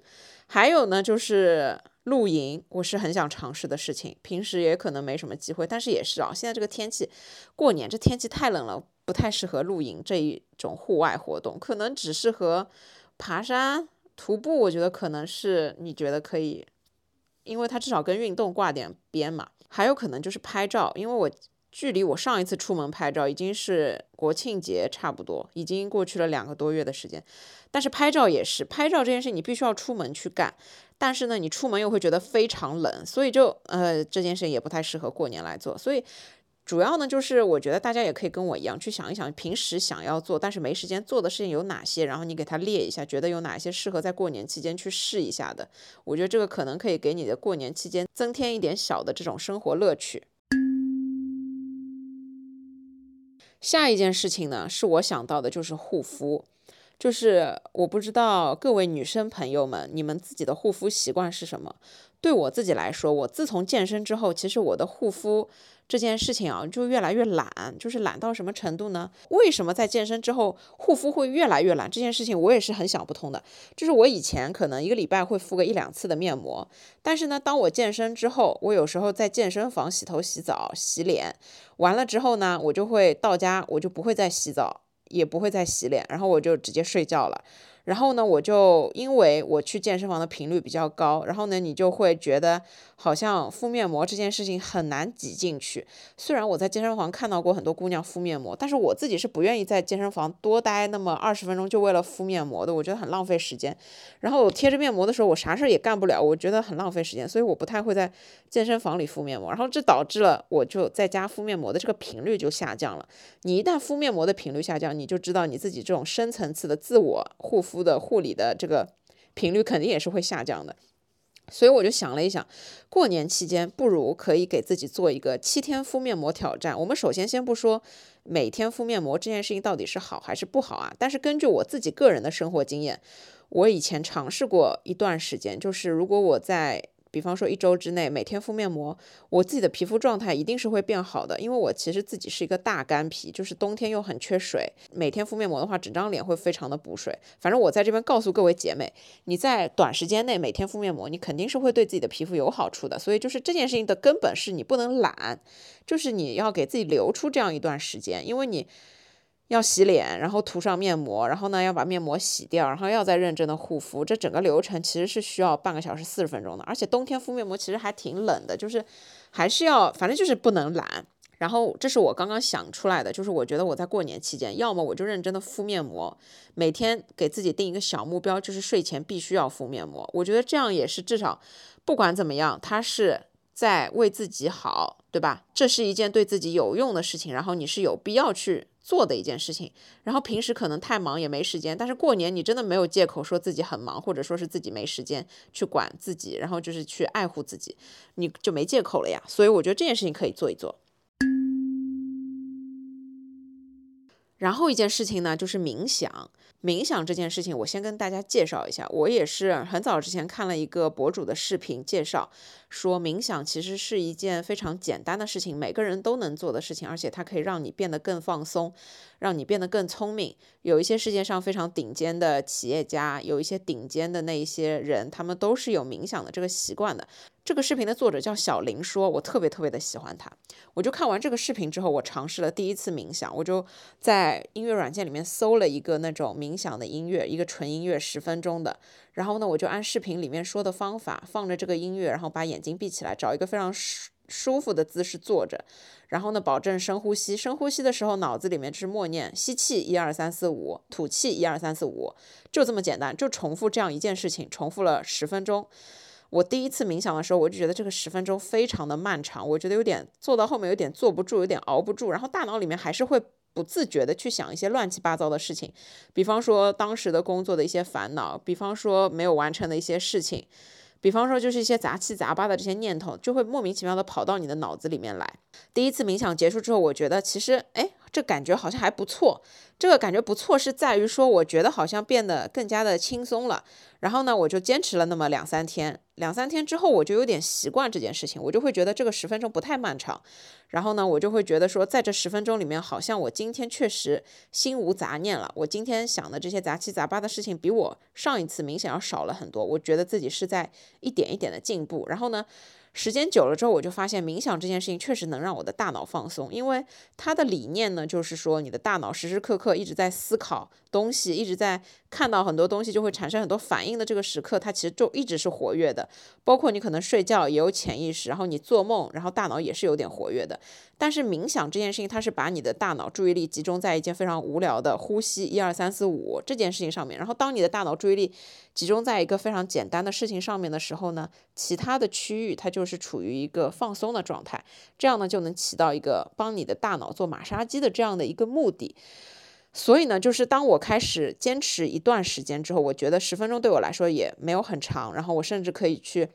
还有呢，就是露营，我是很想尝试的事情。平时也可能没什么机会，但是也是啊。现在这个天气，过年这天气太冷了，不太适合露营这一种户外活动，可能只适合爬山、徒步。我觉得可能是你觉得可以，因为它至少跟运动挂点边嘛。还有可能就是拍照，因为我距离我上一次出门拍照已经是国庆节差不多，已经过去了两个多月的时间。但是拍照也是，拍照这件事你必须要出门去干，但是呢，你出门又会觉得非常冷，所以就呃这件事也不太适合过年来做，所以。主要呢，就是我觉得大家也可以跟我一样去想一想，平时想要做但是没时间做的事情有哪些，然后你给它列一下，觉得有哪些适合在过年期间去试一下的。我觉得这个可能可以给你的过年期间增添一点小的这种生活乐趣。下一件事情呢，是我想到的就是护肤，就是我不知道各位女生朋友们，你们自己的护肤习惯是什么？对我自己来说，我自从健身之后，其实我的护肤。这件事情啊，就越来越懒，就是懒到什么程度呢？为什么在健身之后护肤会越来越懒？这件事情我也是很想不通的。就是我以前可能一个礼拜会敷个一两次的面膜，但是呢，当我健身之后，我有时候在健身房洗头、洗澡、洗脸完了之后呢，我就会到家，我就不会再洗澡，也不会再洗脸，然后我就直接睡觉了。然后呢，我就因为我去健身房的频率比较高，然后呢，你就会觉得好像敷面膜这件事情很难挤进去。虽然我在健身房看到过很多姑娘敷面膜，但是我自己是不愿意在健身房多待那么二十分钟就为了敷面膜的，我觉得很浪费时间。然后我贴着面膜的时候，我啥事儿也干不了，我觉得很浪费时间，所以我不太会在健身房里敷面膜。然后这导致了我就在家敷面膜的这个频率就下降了。你一旦敷面膜的频率下降，你就知道你自己这种深层次的自我护肤肤。的护理的这个频率肯定也是会下降的，所以我就想了一想，过年期间不如可以给自己做一个七天敷面膜挑战。我们首先先不说每天敷面膜这件事情到底是好还是不好啊，但是根据我自己个人的生活经验，我以前尝试过一段时间，就是如果我在。比方说一周之内每天敷面膜，我自己的皮肤状态一定是会变好的，因为我其实自己是一个大干皮，就是冬天又很缺水，每天敷面膜的话，整张脸会非常的补水。反正我在这边告诉各位姐妹，你在短时间内每天敷面膜，你肯定是会对自己的皮肤有好处的。所以就是这件事情的根本是你不能懒，就是你要给自己留出这样一段时间，因为你。要洗脸，然后涂上面膜，然后呢要把面膜洗掉，然后要再认真的护肤，这整个流程其实是需要半个小时四十分钟的。而且冬天敷面膜其实还挺冷的，就是还是要，反正就是不能懒。然后这是我刚刚想出来的，就是我觉得我在过年期间，要么我就认真的敷面膜，每天给自己定一个小目标，就是睡前必须要敷面膜。我觉得这样也是至少不管怎么样，它是在为自己好，对吧？这是一件对自己有用的事情，然后你是有必要去。做的一件事情，然后平时可能太忙也没时间，但是过年你真的没有借口说自己很忙，或者说是自己没时间去管自己，然后就是去爱护自己，你就没借口了呀。所以我觉得这件事情可以做一做。然后一件事情呢，就是冥想。冥想这件事情，我先跟大家介绍一下。我也是很早之前看了一个博主的视频介绍，说冥想其实是一件非常简单的事情，每个人都能做的事情，而且它可以让你变得更放松，让你变得更聪明。有一些世界上非常顶尖的企业家，有一些顶尖的那一些人，他们都是有冥想的这个习惯的。这个视频的作者叫小林，说我特别特别的喜欢他。我就看完这个视频之后，我尝试了第一次冥想，我就在音乐软件里面搜了一个那种冥想的音乐，一个纯音乐十分钟的。然后呢，我就按视频里面说的方法，放着这个音乐，然后把眼睛闭起来，找一个非常舒舒服的姿势坐着。然后呢，保证深呼吸。深呼吸的时候，脑子里面就是默念：吸气一二三四五，吐气一二三四五，就这么简单，就重复这样一件事情，重复了十分钟。我第一次冥想的时候，我就觉得这个十分钟非常的漫长，我觉得有点做到后面有点坐不住，有点熬不住，然后大脑里面还是会不自觉的去想一些乱七八糟的事情，比方说当时的工作的一些烦恼，比方说没有完成的一些事情，比方说就是一些杂七杂八的这些念头，就会莫名其妙的跑到你的脑子里面来。第一次冥想结束之后，我觉得其实，哎。这感觉好像还不错，这个感觉不错是在于说，我觉得好像变得更加的轻松了。然后呢，我就坚持了那么两三天，两三天之后，我就有点习惯这件事情，我就会觉得这个十分钟不太漫长。然后呢，我就会觉得说，在这十分钟里面，好像我今天确实心无杂念了。我今天想的这些杂七杂八的事情，比我上一次明显要少了很多。我觉得自己是在一点一点的进步。然后呢？时间久了之后，我就发现冥想这件事情确实能让我的大脑放松，因为它的理念呢，就是说你的大脑时时刻刻一直在思考东西，一直在看到很多东西就会产生很多反应的这个时刻，它其实就一直是活跃的。包括你可能睡觉也有潜意识，然后你做梦，然后大脑也是有点活跃的。但是冥想这件事情，它是把你的大脑注意力集中在一件非常无聊的呼吸一二三四五这件事情上面。然后当你的大脑注意力集中在一个非常简单的事情上面的时候呢，其他的区域它就是处于一个放松的状态。这样呢就能起到一个帮你的大脑做马杀鸡的这样的一个目的。所以呢，就是当我开始坚持一段时间之后，我觉得十分钟对我来说也没有很长。然后我甚至可以去。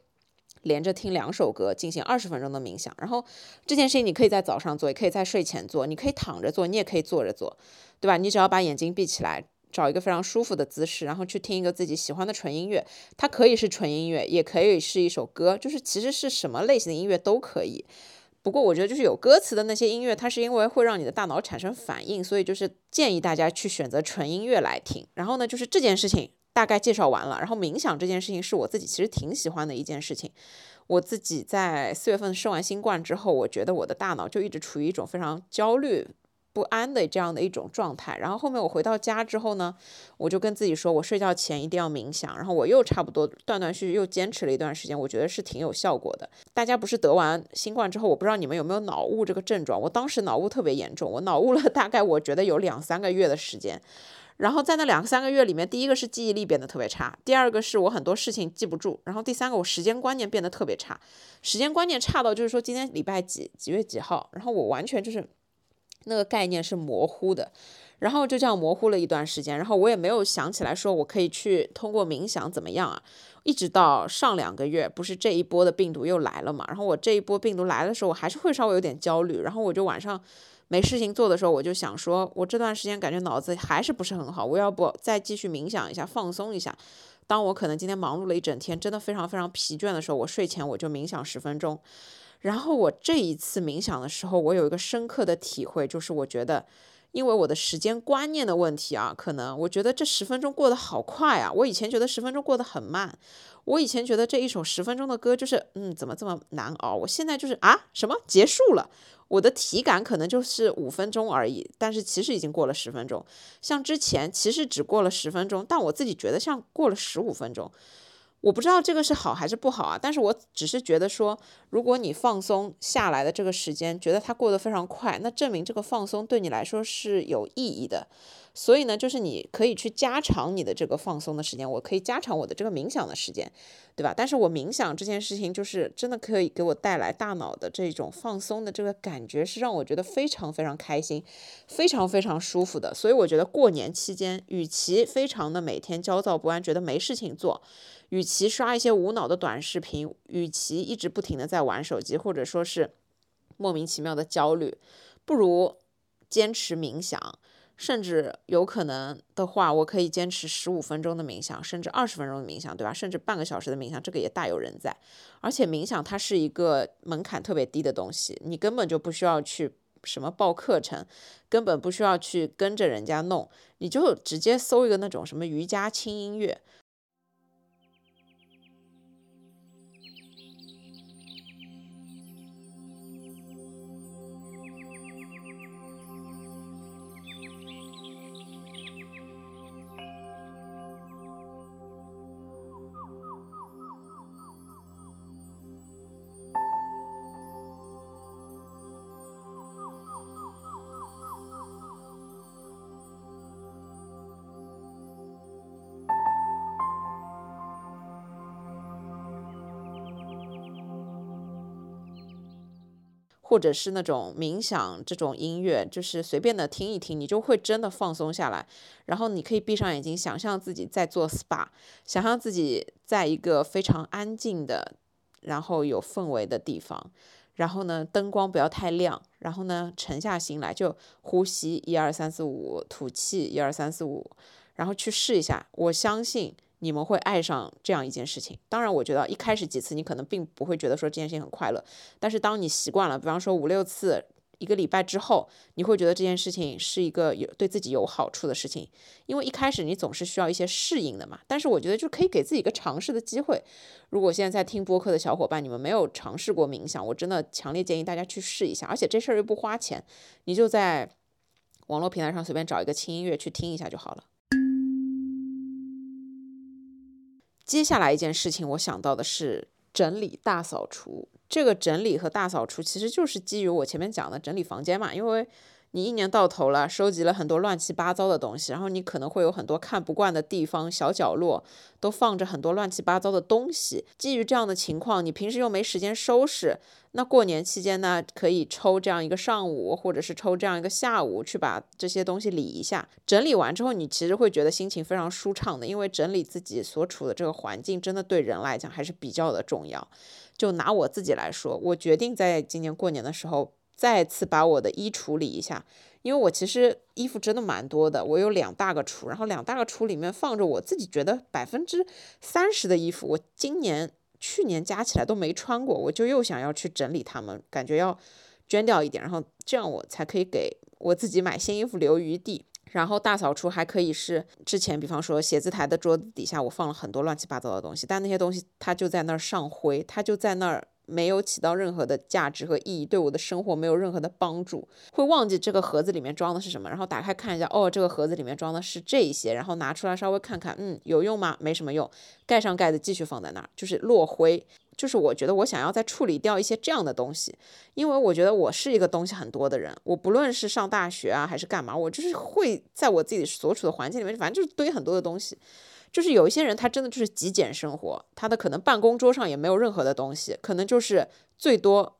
连着听两首歌，进行二十分钟的冥想。然后这件事情你可以在早上做，也可以在睡前做。你可以躺着做，你也可以坐着做，对吧？你只要把眼睛闭起来，找一个非常舒服的姿势，然后去听一个自己喜欢的纯音乐。它可以是纯音乐，也可以是一首歌，就是其实是什么类型的音乐都可以。不过我觉得就是有歌词的那些音乐，它是因为会让你的大脑产生反应，所以就是建议大家去选择纯音乐来听。然后呢，就是这件事情。大概介绍完了，然后冥想这件事情是我自己其实挺喜欢的一件事情。我自己在四月份生完新冠之后，我觉得我的大脑就一直处于一种非常焦虑不安的这样的一种状态。然后后面我回到家之后呢，我就跟自己说，我睡觉前一定要冥想。然后我又差不多断断续续又坚持了一段时间，我觉得是挺有效果的。大家不是得完新冠之后，我不知道你们有没有脑雾这个症状？我当时脑雾特别严重，我脑雾了大概我觉得有两三个月的时间。然后在那两三个月里面，第一个是记忆力变得特别差，第二个是我很多事情记不住，然后第三个我时间观念变得特别差，时间观念差到就是说今天礼拜几几月几号，然后我完全就是那个概念是模糊的，然后就这样模糊了一段时间，然后我也没有想起来说我可以去通过冥想怎么样啊，一直到上两个月，不是这一波的病毒又来了嘛，然后我这一波病毒来的时候，我还是会稍微有点焦虑，然后我就晚上。没事情做的时候，我就想说，我这段时间感觉脑子还是不是很好，我要不再继续冥想一下，放松一下。当我可能今天忙碌了一整天，真的非常非常疲倦的时候，我睡前我就冥想十分钟。然后我这一次冥想的时候，我有一个深刻的体会，就是我觉得。因为我的时间观念的问题啊，可能我觉得这十分钟过得好快啊。我以前觉得十分钟过得很慢，我以前觉得这一首十分钟的歌就是，嗯，怎么这么难熬？我现在就是啊，什么结束了？我的体感可能就是五分钟而已，但是其实已经过了十分钟。像之前其实只过了十分钟，但我自己觉得像过了十五分钟。我不知道这个是好还是不好啊，但是我只是觉得说，如果你放松下来的这个时间，觉得它过得非常快，那证明这个放松对你来说是有意义的。所以呢，就是你可以去加长你的这个放松的时间，我可以加长我的这个冥想的时间，对吧？但是我冥想这件事情，就是真的可以给我带来大脑的这种放松的这个感觉，是让我觉得非常非常开心，非常非常舒服的。所以我觉得过年期间，与其非常的每天焦躁不安，觉得没事情做，与其刷一些无脑的短视频，与其一直不停的在玩手机，或者说是莫名其妙的焦虑，不如坚持冥想。甚至有可能的话，我可以坚持十五分钟的冥想，甚至二十分钟的冥想，对吧？甚至半个小时的冥想，这个也大有人在。而且冥想它是一个门槛特别低的东西，你根本就不需要去什么报课程，根本不需要去跟着人家弄，你就直接搜一个那种什么瑜伽轻音乐。或者是那种冥想这种音乐，就是随便的听一听，你就会真的放松下来。然后你可以闭上眼睛，想象自己在做 SPA，想象自己在一个非常安静的，然后有氛围的地方。然后呢，灯光不要太亮。然后呢，沉下心来就呼吸，一二三四五，吐气，一二三四五，然后去试一下。我相信。你们会爱上这样一件事情。当然，我觉得一开始几次你可能并不会觉得说这件事情很快乐，但是当你习惯了，比方说五六次、一个礼拜之后，你会觉得这件事情是一个有对自己有好处的事情。因为一开始你总是需要一些适应的嘛。但是我觉得就可以给自己一个尝试的机会。如果现在在听播客的小伙伴，你们没有尝试过冥想，我真的强烈建议大家去试一下。而且这事儿又不花钱，你就在网络平台上随便找一个轻音乐去听一下就好了。接下来一件事情，我想到的是整理大扫除。这个整理和大扫除其实就是基于我前面讲的整理房间嘛，因为。你一年到头了，收集了很多乱七八糟的东西，然后你可能会有很多看不惯的地方，小角落都放着很多乱七八糟的东西。基于这样的情况，你平时又没时间收拾，那过年期间呢，可以抽这样一个上午，或者是抽这样一个下午，去把这些东西理一下。整理完之后，你其实会觉得心情非常舒畅的，因为整理自己所处的这个环境，真的对人来讲还是比较的重要。就拿我自己来说，我决定在今年过年的时候。再次把我的衣橱理一下，因为我其实衣服真的蛮多的，我有两大个橱，然后两大个橱里面放着我自己觉得百分之三十的衣服，我今年、去年加起来都没穿过，我就又想要去整理它们，感觉要捐掉一点，然后这样我才可以给我自己买新衣服留余地。然后大扫除还可以是之前，比方说写字台的桌子底下，我放了很多乱七八糟的东西，但那些东西它就在那儿上灰，它就在那儿。没有起到任何的价值和意义，对我的生活没有任何的帮助，会忘记这个盒子里面装的是什么，然后打开看一下，哦，这个盒子里面装的是这些，然后拿出来稍微看看，嗯，有用吗？没什么用，盖上盖子继续放在那儿，就是落灰。就是我觉得我想要再处理掉一些这样的东西，因为我觉得我是一个东西很多的人，我不论是上大学啊还是干嘛，我就是会在我自己所处的环境里面，反正就是堆很多的东西。就是有一些人，他真的就是极简生活，他的可能办公桌上也没有任何的东西，可能就是最多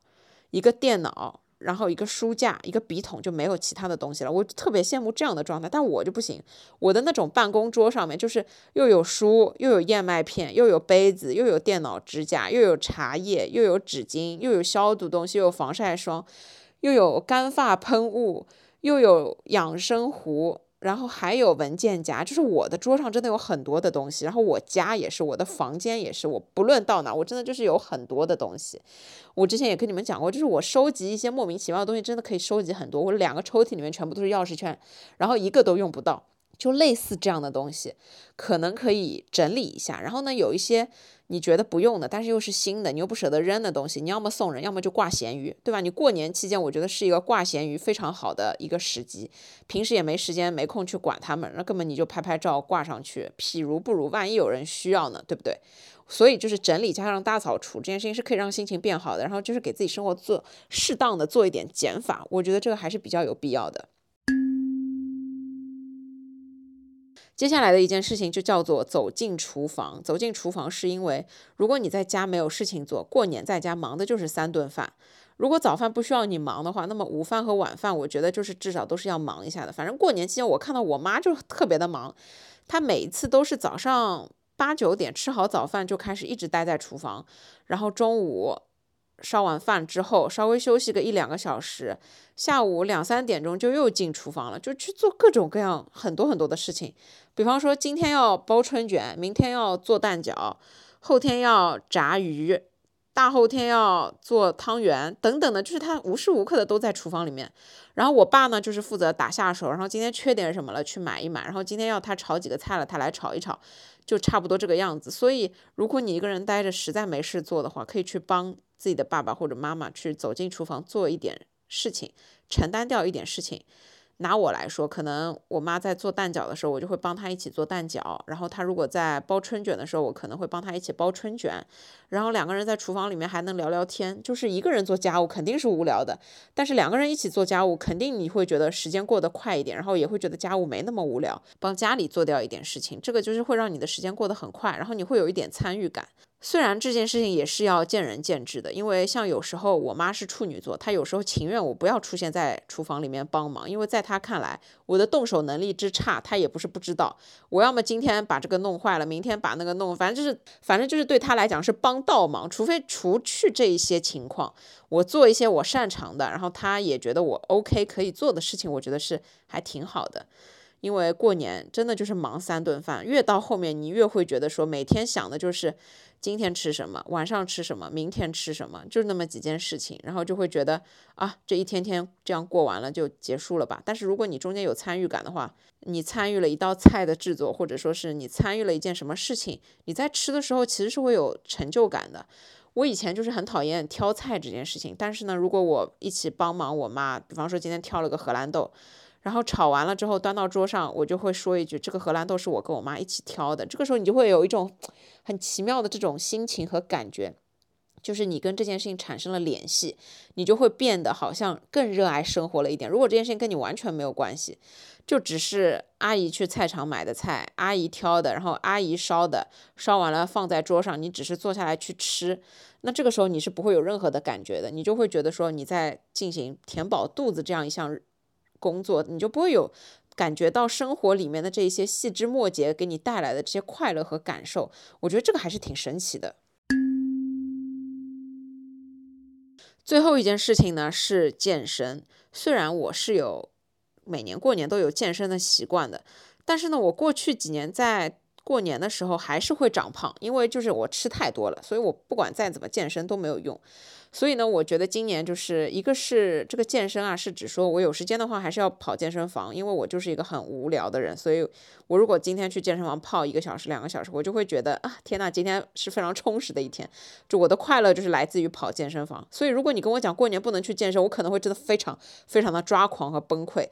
一个电脑，然后一个书架，一个笔筒，就没有其他的东西了。我特别羡慕这样的状态，但我就不行。我的那种办公桌上面，就是又有书，又有燕麦片，又有杯子，又有电脑支架，又有茶叶，又有纸巾，又有消毒东西，又有防晒霜，又有干发喷雾，又有养生壶。然后还有文件夹，就是我的桌上真的有很多的东西，然后我家也是，我的房间也是，我不论到哪，我真的就是有很多的东西。我之前也跟你们讲过，就是我收集一些莫名其妙的东西，真的可以收集很多。我两个抽屉里面全部都是钥匙圈，然后一个都用不到。就类似这样的东西，可能可以整理一下。然后呢，有一些你觉得不用的，但是又是新的，你又不舍得扔的东西，你要么送人，要么就挂闲鱼，对吧？你过年期间，我觉得是一个挂闲鱼非常好的一个时机。平时也没时间、没空去管他们，那根本你就拍拍照挂上去，譬如不如，万一有人需要呢，对不对？所以就是整理加上大扫除这件事情是可以让心情变好的。然后就是给自己生活做适当的做一点减法，我觉得这个还是比较有必要的。接下来的一件事情就叫做走进厨房。走进厨房是因为，如果你在家没有事情做，过年在家忙的就是三顿饭。如果早饭不需要你忙的话，那么午饭和晚饭，我觉得就是至少都是要忙一下的。反正过年期间，我看到我妈就特别的忙，她每一次都是早上八九点吃好早饭就开始一直待在厨房，然后中午。烧完饭之后，稍微休息个一两个小时，下午两三点钟就又进厨房了，就去做各种各样很多很多的事情。比方说，今天要包春卷，明天要做蛋饺，后天要炸鱼，大后天要做汤圆等等的，就是他无时无刻的都在厨房里面。然后我爸呢，就是负责打下手，然后今天缺点什么了去买一买，然后今天要他炒几个菜了，他来炒一炒，就差不多这个样子。所以，如果你一个人待着实在没事做的话，可以去帮。自己的爸爸或者妈妈去走进厨房做一点事情，承担掉一点事情。拿我来说，可能我妈在做蛋饺的时候，我就会帮她一起做蛋饺；然后她如果在包春卷的时候，我可能会帮她一起包春卷。然后两个人在厨房里面还能聊聊天。就是一个人做家务肯定是无聊的，但是两个人一起做家务，肯定你会觉得时间过得快一点，然后也会觉得家务没那么无聊。帮家里做掉一点事情，这个就是会让你的时间过得很快，然后你会有一点参与感。虽然这件事情也是要见仁见智的，因为像有时候我妈是处女座，她有时候情愿我不要出现在厨房里面帮忙，因为在她看来，我的动手能力之差，她也不是不知道。我要么今天把这个弄坏了，明天把那个弄，反正就是，反正就是对她来讲是帮倒忙。除非除去这一些情况，我做一些我擅长的，然后她也觉得我 OK 可以做的事情，我觉得是还挺好的。因为过年真的就是忙三顿饭，越到后面你越会觉得说每天想的就是今天吃什么，晚上吃什么，明天吃什么，就那么几件事情，然后就会觉得啊，这一天天这样过完了就结束了吧。但是如果你中间有参与感的话，你参与了一道菜的制作，或者说是你参与了一件什么事情，你在吃的时候其实是会有成就感的。我以前就是很讨厌挑菜这件事情，但是呢，如果我一起帮忙我妈，比方说今天挑了个荷兰豆。然后炒完了之后端到桌上，我就会说一句：“这个荷兰豆是我跟我妈一起挑的。”这个时候你就会有一种很奇妙的这种心情和感觉，就是你跟这件事情产生了联系，你就会变得好像更热爱生活了一点。如果这件事情跟你完全没有关系，就只是阿姨去菜场买的菜，阿姨挑的，然后阿姨烧的，烧完了放在桌上，你只是坐下来去吃，那这个时候你是不会有任何的感觉的，你就会觉得说你在进行填饱肚子这样一项。工作你就不会有感觉到生活里面的这些细枝末节给你带来的这些快乐和感受，我觉得这个还是挺神奇的。最后一件事情呢是健身，虽然我是有每年过年都有健身的习惯的，但是呢，我过去几年在过年的时候还是会长胖，因为就是我吃太多了，所以我不管再怎么健身都没有用。所以呢，我觉得今年就是一个是这个健身啊，是指说我有时间的话还是要跑健身房，因为我就是一个很无聊的人，所以我如果今天去健身房泡一个小时、两个小时，我就会觉得啊，天呐，今天是非常充实的一天，就我的快乐就是来自于跑健身房。所以如果你跟我讲过年不能去健身，我可能会真的非常非常的抓狂和崩溃。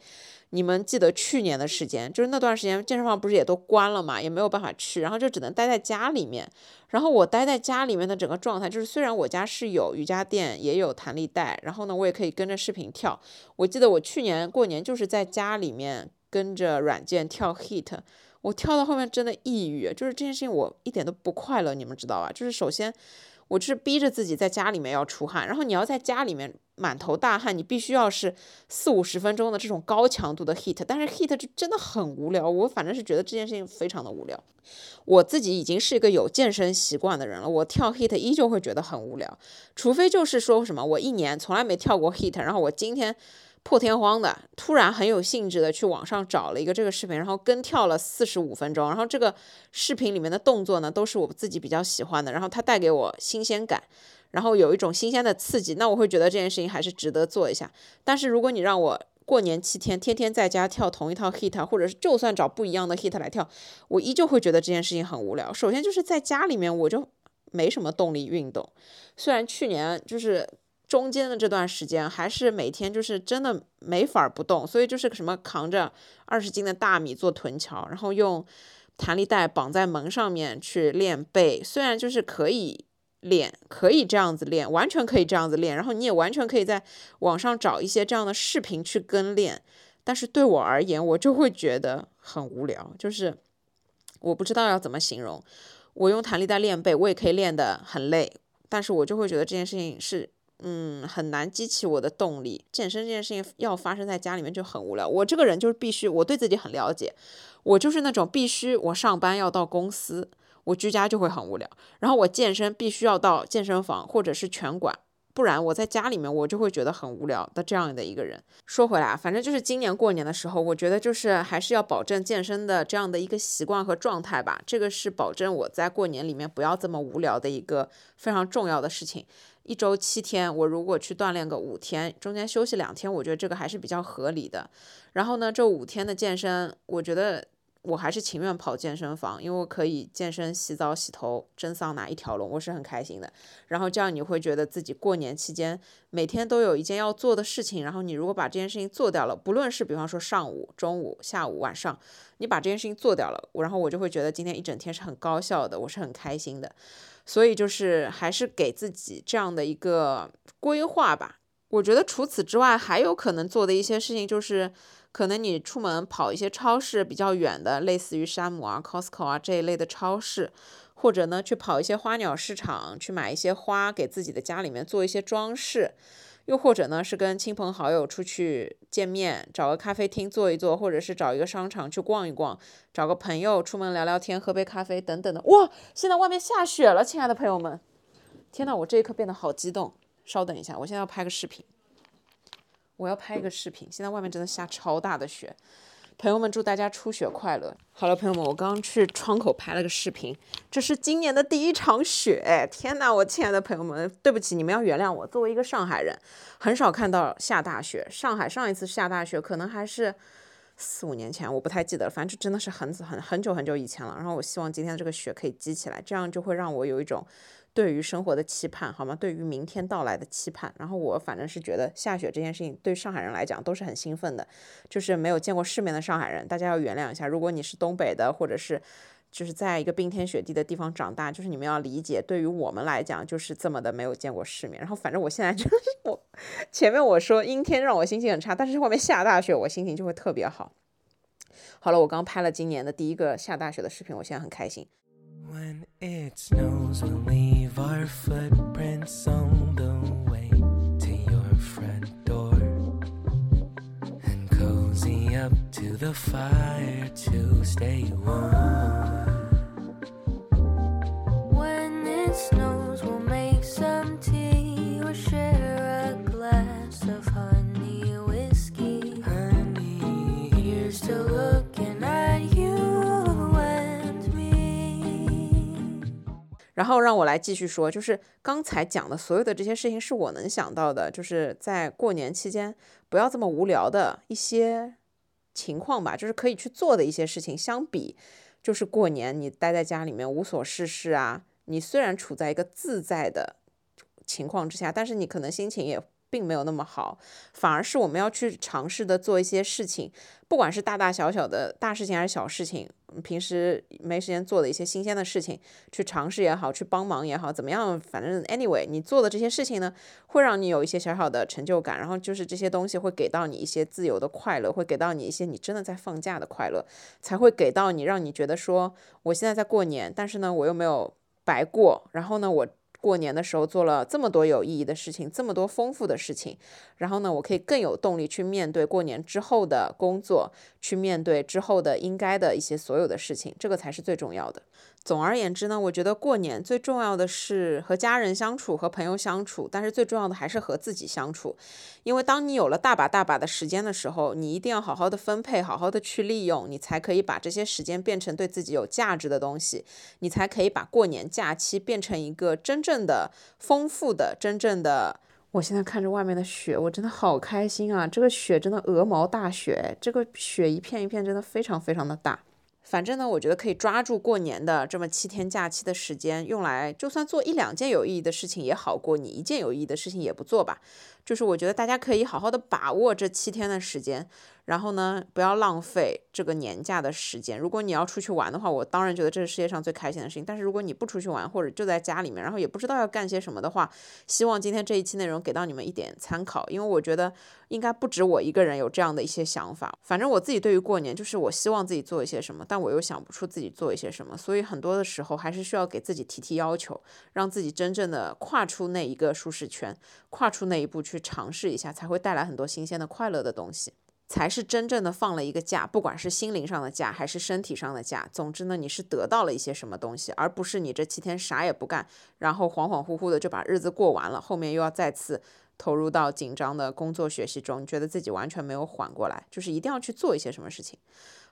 你们记得去年的时间，就是那段时间健身房不是也都关了嘛，也没有办法去，然后就只能待在家里面。然后我待在家里面的整个状态，就是虽然我家是有瑜伽垫，也有弹力带，然后呢，我也可以跟着视频跳。我记得我去年过年就是在家里面跟着软件跳 HIT，我跳到后面真的抑郁，就是这件事情我一点都不快乐，你们知道吧？就是首先。我就是逼着自己在家里面要出汗，然后你要在家里面满头大汗，你必须要是四五十分钟的这种高强度的 heat，但是 heat 就真的很无聊。我反正是觉得这件事情非常的无聊。我自己已经是一个有健身习惯的人了，我跳 heat 依旧会觉得很无聊，除非就是说什么我一年从来没跳过 heat，然后我今天破天荒的，突然很有兴致的去网上找了一个这个视频，然后跟跳了四十五分钟。然后这个视频里面的动作呢，都是我自己比较喜欢的，然后它带给我新鲜感，然后有一种新鲜的刺激，那我会觉得这件事情还是值得做一下。但是如果你让我过年七天天天在家跳同一套 hit，或者是就算找不一样的 hit 来跳，我依旧会觉得这件事情很无聊。首先就是在家里面我就没什么动力运动，虽然去年就是。中间的这段时间，还是每天就是真的没法不动，所以就是什么扛着二十斤的大米做臀桥，然后用弹力带绑在门上面去练背。虽然就是可以练，可以这样子练，完全可以这样子练，然后你也完全可以在网上找一些这样的视频去跟练，但是对我而言，我就会觉得很无聊，就是我不知道要怎么形容。我用弹力带练背，我也可以练得很累，但是我就会觉得这件事情是。嗯，很难激起我的动力。健身这件事情要发生在家里面就很无聊。我这个人就是必须，我对自己很了解，我就是那种必须我上班要到公司，我居家就会很无聊。然后我健身必须要到健身房或者是拳馆。不然我在家里面我就会觉得很无聊的这样的一个人。说回来，反正就是今年过年的时候，我觉得就是还是要保证健身的这样的一个习惯和状态吧。这个是保证我在过年里面不要这么无聊的一个非常重要的事情。一周七天，我如果去锻炼个五天，中间休息两天，我觉得这个还是比较合理的。然后呢，这五天的健身，我觉得。我还是情愿跑健身房，因为我可以健身、洗澡、洗头、蒸桑拿一条龙，我是很开心的。然后这样你会觉得自己过年期间每天都有一件要做的事情，然后你如果把这件事情做掉了，不论是比方说上午、中午、下午、晚上，你把这件事情做掉了，然后我就会觉得今天一整天是很高效的，我是很开心的。所以就是还是给自己这样的一个规划吧。我觉得除此之外还有可能做的一些事情就是。可能你出门跑一些超市比较远的，类似于山姆啊、Costco 啊这一类的超市，或者呢去跑一些花鸟市场，去买一些花给自己的家里面做一些装饰，又或者呢是跟亲朋好友出去见面，找个咖啡厅坐一坐，或者是找一个商场去逛一逛，找个朋友出门聊聊天、喝杯咖啡等等的。哇，现在外面下雪了，亲爱的朋友们！天呐，我这一刻变得好激动。稍等一下，我现在要拍个视频。我要拍一个视频，现在外面真的下超大的雪，朋友们祝大家初雪快乐。好了，朋友们，我刚刚去窗口拍了个视频，这是今年的第一场雪，天呐，我亲爱的朋友们，对不起，你们要原谅我，作为一个上海人，很少看到下大雪。上海上一次下大雪可能还是四五年前，我不太记得了，反正就真的是很很很久很久以前了。然后我希望今天这个雪可以积起来，这样就会让我有一种。对于生活的期盼，好吗？对于明天到来的期盼，然后我反正是觉得下雪这件事情对上海人来讲都是很兴奋的，就是没有见过世面的上海人，大家要原谅一下。如果你是东北的，或者是就是在一个冰天雪地的地方长大，就是你们要理解，对于我们来讲就是这么的没有见过世面。然后反正我现在就是 我前面我说阴天让我心情很差，但是外面下大雪，我心情就会特别好。好了，我刚拍了今年的第一个下大雪的视频，我现在很开心。When it snows, we'll leave our footprints on the way to your front door and cozy up to the fire to stay warm. When it snows, 然后让我来继续说，就是刚才讲的所有的这些事情是我能想到的，就是在过年期间不要这么无聊的一些情况吧，就是可以去做的一些事情。相比就是过年你待在家里面无所事事啊，你虽然处在一个自在的情况之下，但是你可能心情也。并没有那么好，反而是我们要去尝试的做一些事情，不管是大大小小的大事情还是小事情，平时没时间做的一些新鲜的事情，去尝试也好，去帮忙也好，怎么样？反正 anyway，你做的这些事情呢，会让你有一些小小的成就感，然后就是这些东西会给到你一些自由的快乐，会给到你一些你真的在放假的快乐，才会给到你，让你觉得说我现在在过年，但是呢，我又没有白过，然后呢，我。过年的时候做了这么多有意义的事情，这么多丰富的事情，然后呢，我可以更有动力去面对过年之后的工作，去面对之后的应该的一些所有的事情，这个才是最重要的。总而言之呢，我觉得过年最重要的是和家人相处，和朋友相处，但是最重要的还是和自己相处。因为当你有了大把大把的时间的时候，你一定要好好的分配，好好的去利用，你才可以把这些时间变成对自己有价值的东西，你才可以把过年假期变成一个真正的丰富的、真正的。我现在看着外面的雪，我真的好开心啊！这个雪真的鹅毛大雪，这个雪一片一片，真的非常非常的大。反正呢，我觉得可以抓住过年的这么七天假期的时间，用来就算做一两件有意义的事情也好过你一件有意义的事情也不做吧。就是我觉得大家可以好好的把握这七天的时间，然后呢，不要浪费这个年假的时间。如果你要出去玩的话，我当然觉得这是世界上最开心的事情。但是如果你不出去玩，或者就在家里面，然后也不知道要干些什么的话，希望今天这一期内容给到你们一点参考，因为我觉得应该不止我一个人有这样的一些想法。反正我自己对于过年，就是我希望自己做一些什么，但我又想不出自己做一些什么，所以很多的时候还是需要给自己提提要求，让自己真正的跨出那一个舒适圈，跨出那一步去尝试一下。才会带来很多新鲜的快乐的东西，才是真正的放了一个假，不管是心灵上的假还是身体上的假。总之呢，你是得到了一些什么东西，而不是你这七天啥也不干，然后恍恍惚惚的就把日子过完了，后面又要再次投入到紧张的工作学习中，觉得自己完全没有缓过来，就是一定要去做一些什么事情。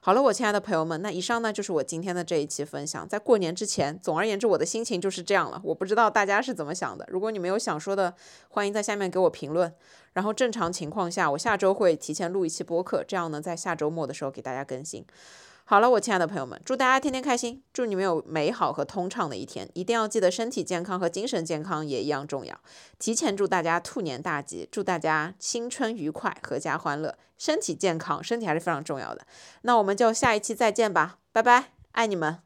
好了，我亲爱的朋友们，那以上呢就是我今天的这一期分享。在过年之前，总而言之，我的心情就是这样了。我不知道大家是怎么想的。如果你们有想说的，欢迎在下面给我评论。然后正常情况下，我下周会提前录一期播客，这样呢，在下周末的时候给大家更新。好了，我亲爱的朋友们，祝大家天天开心，祝你们有美好和通畅的一天。一定要记得身体健康和精神健康也一样重要。提前祝大家兔年大吉，祝大家新春愉快，阖家欢乐，身体健康，身体还是非常重要的。那我们就下一期再见吧，拜拜，爱你们。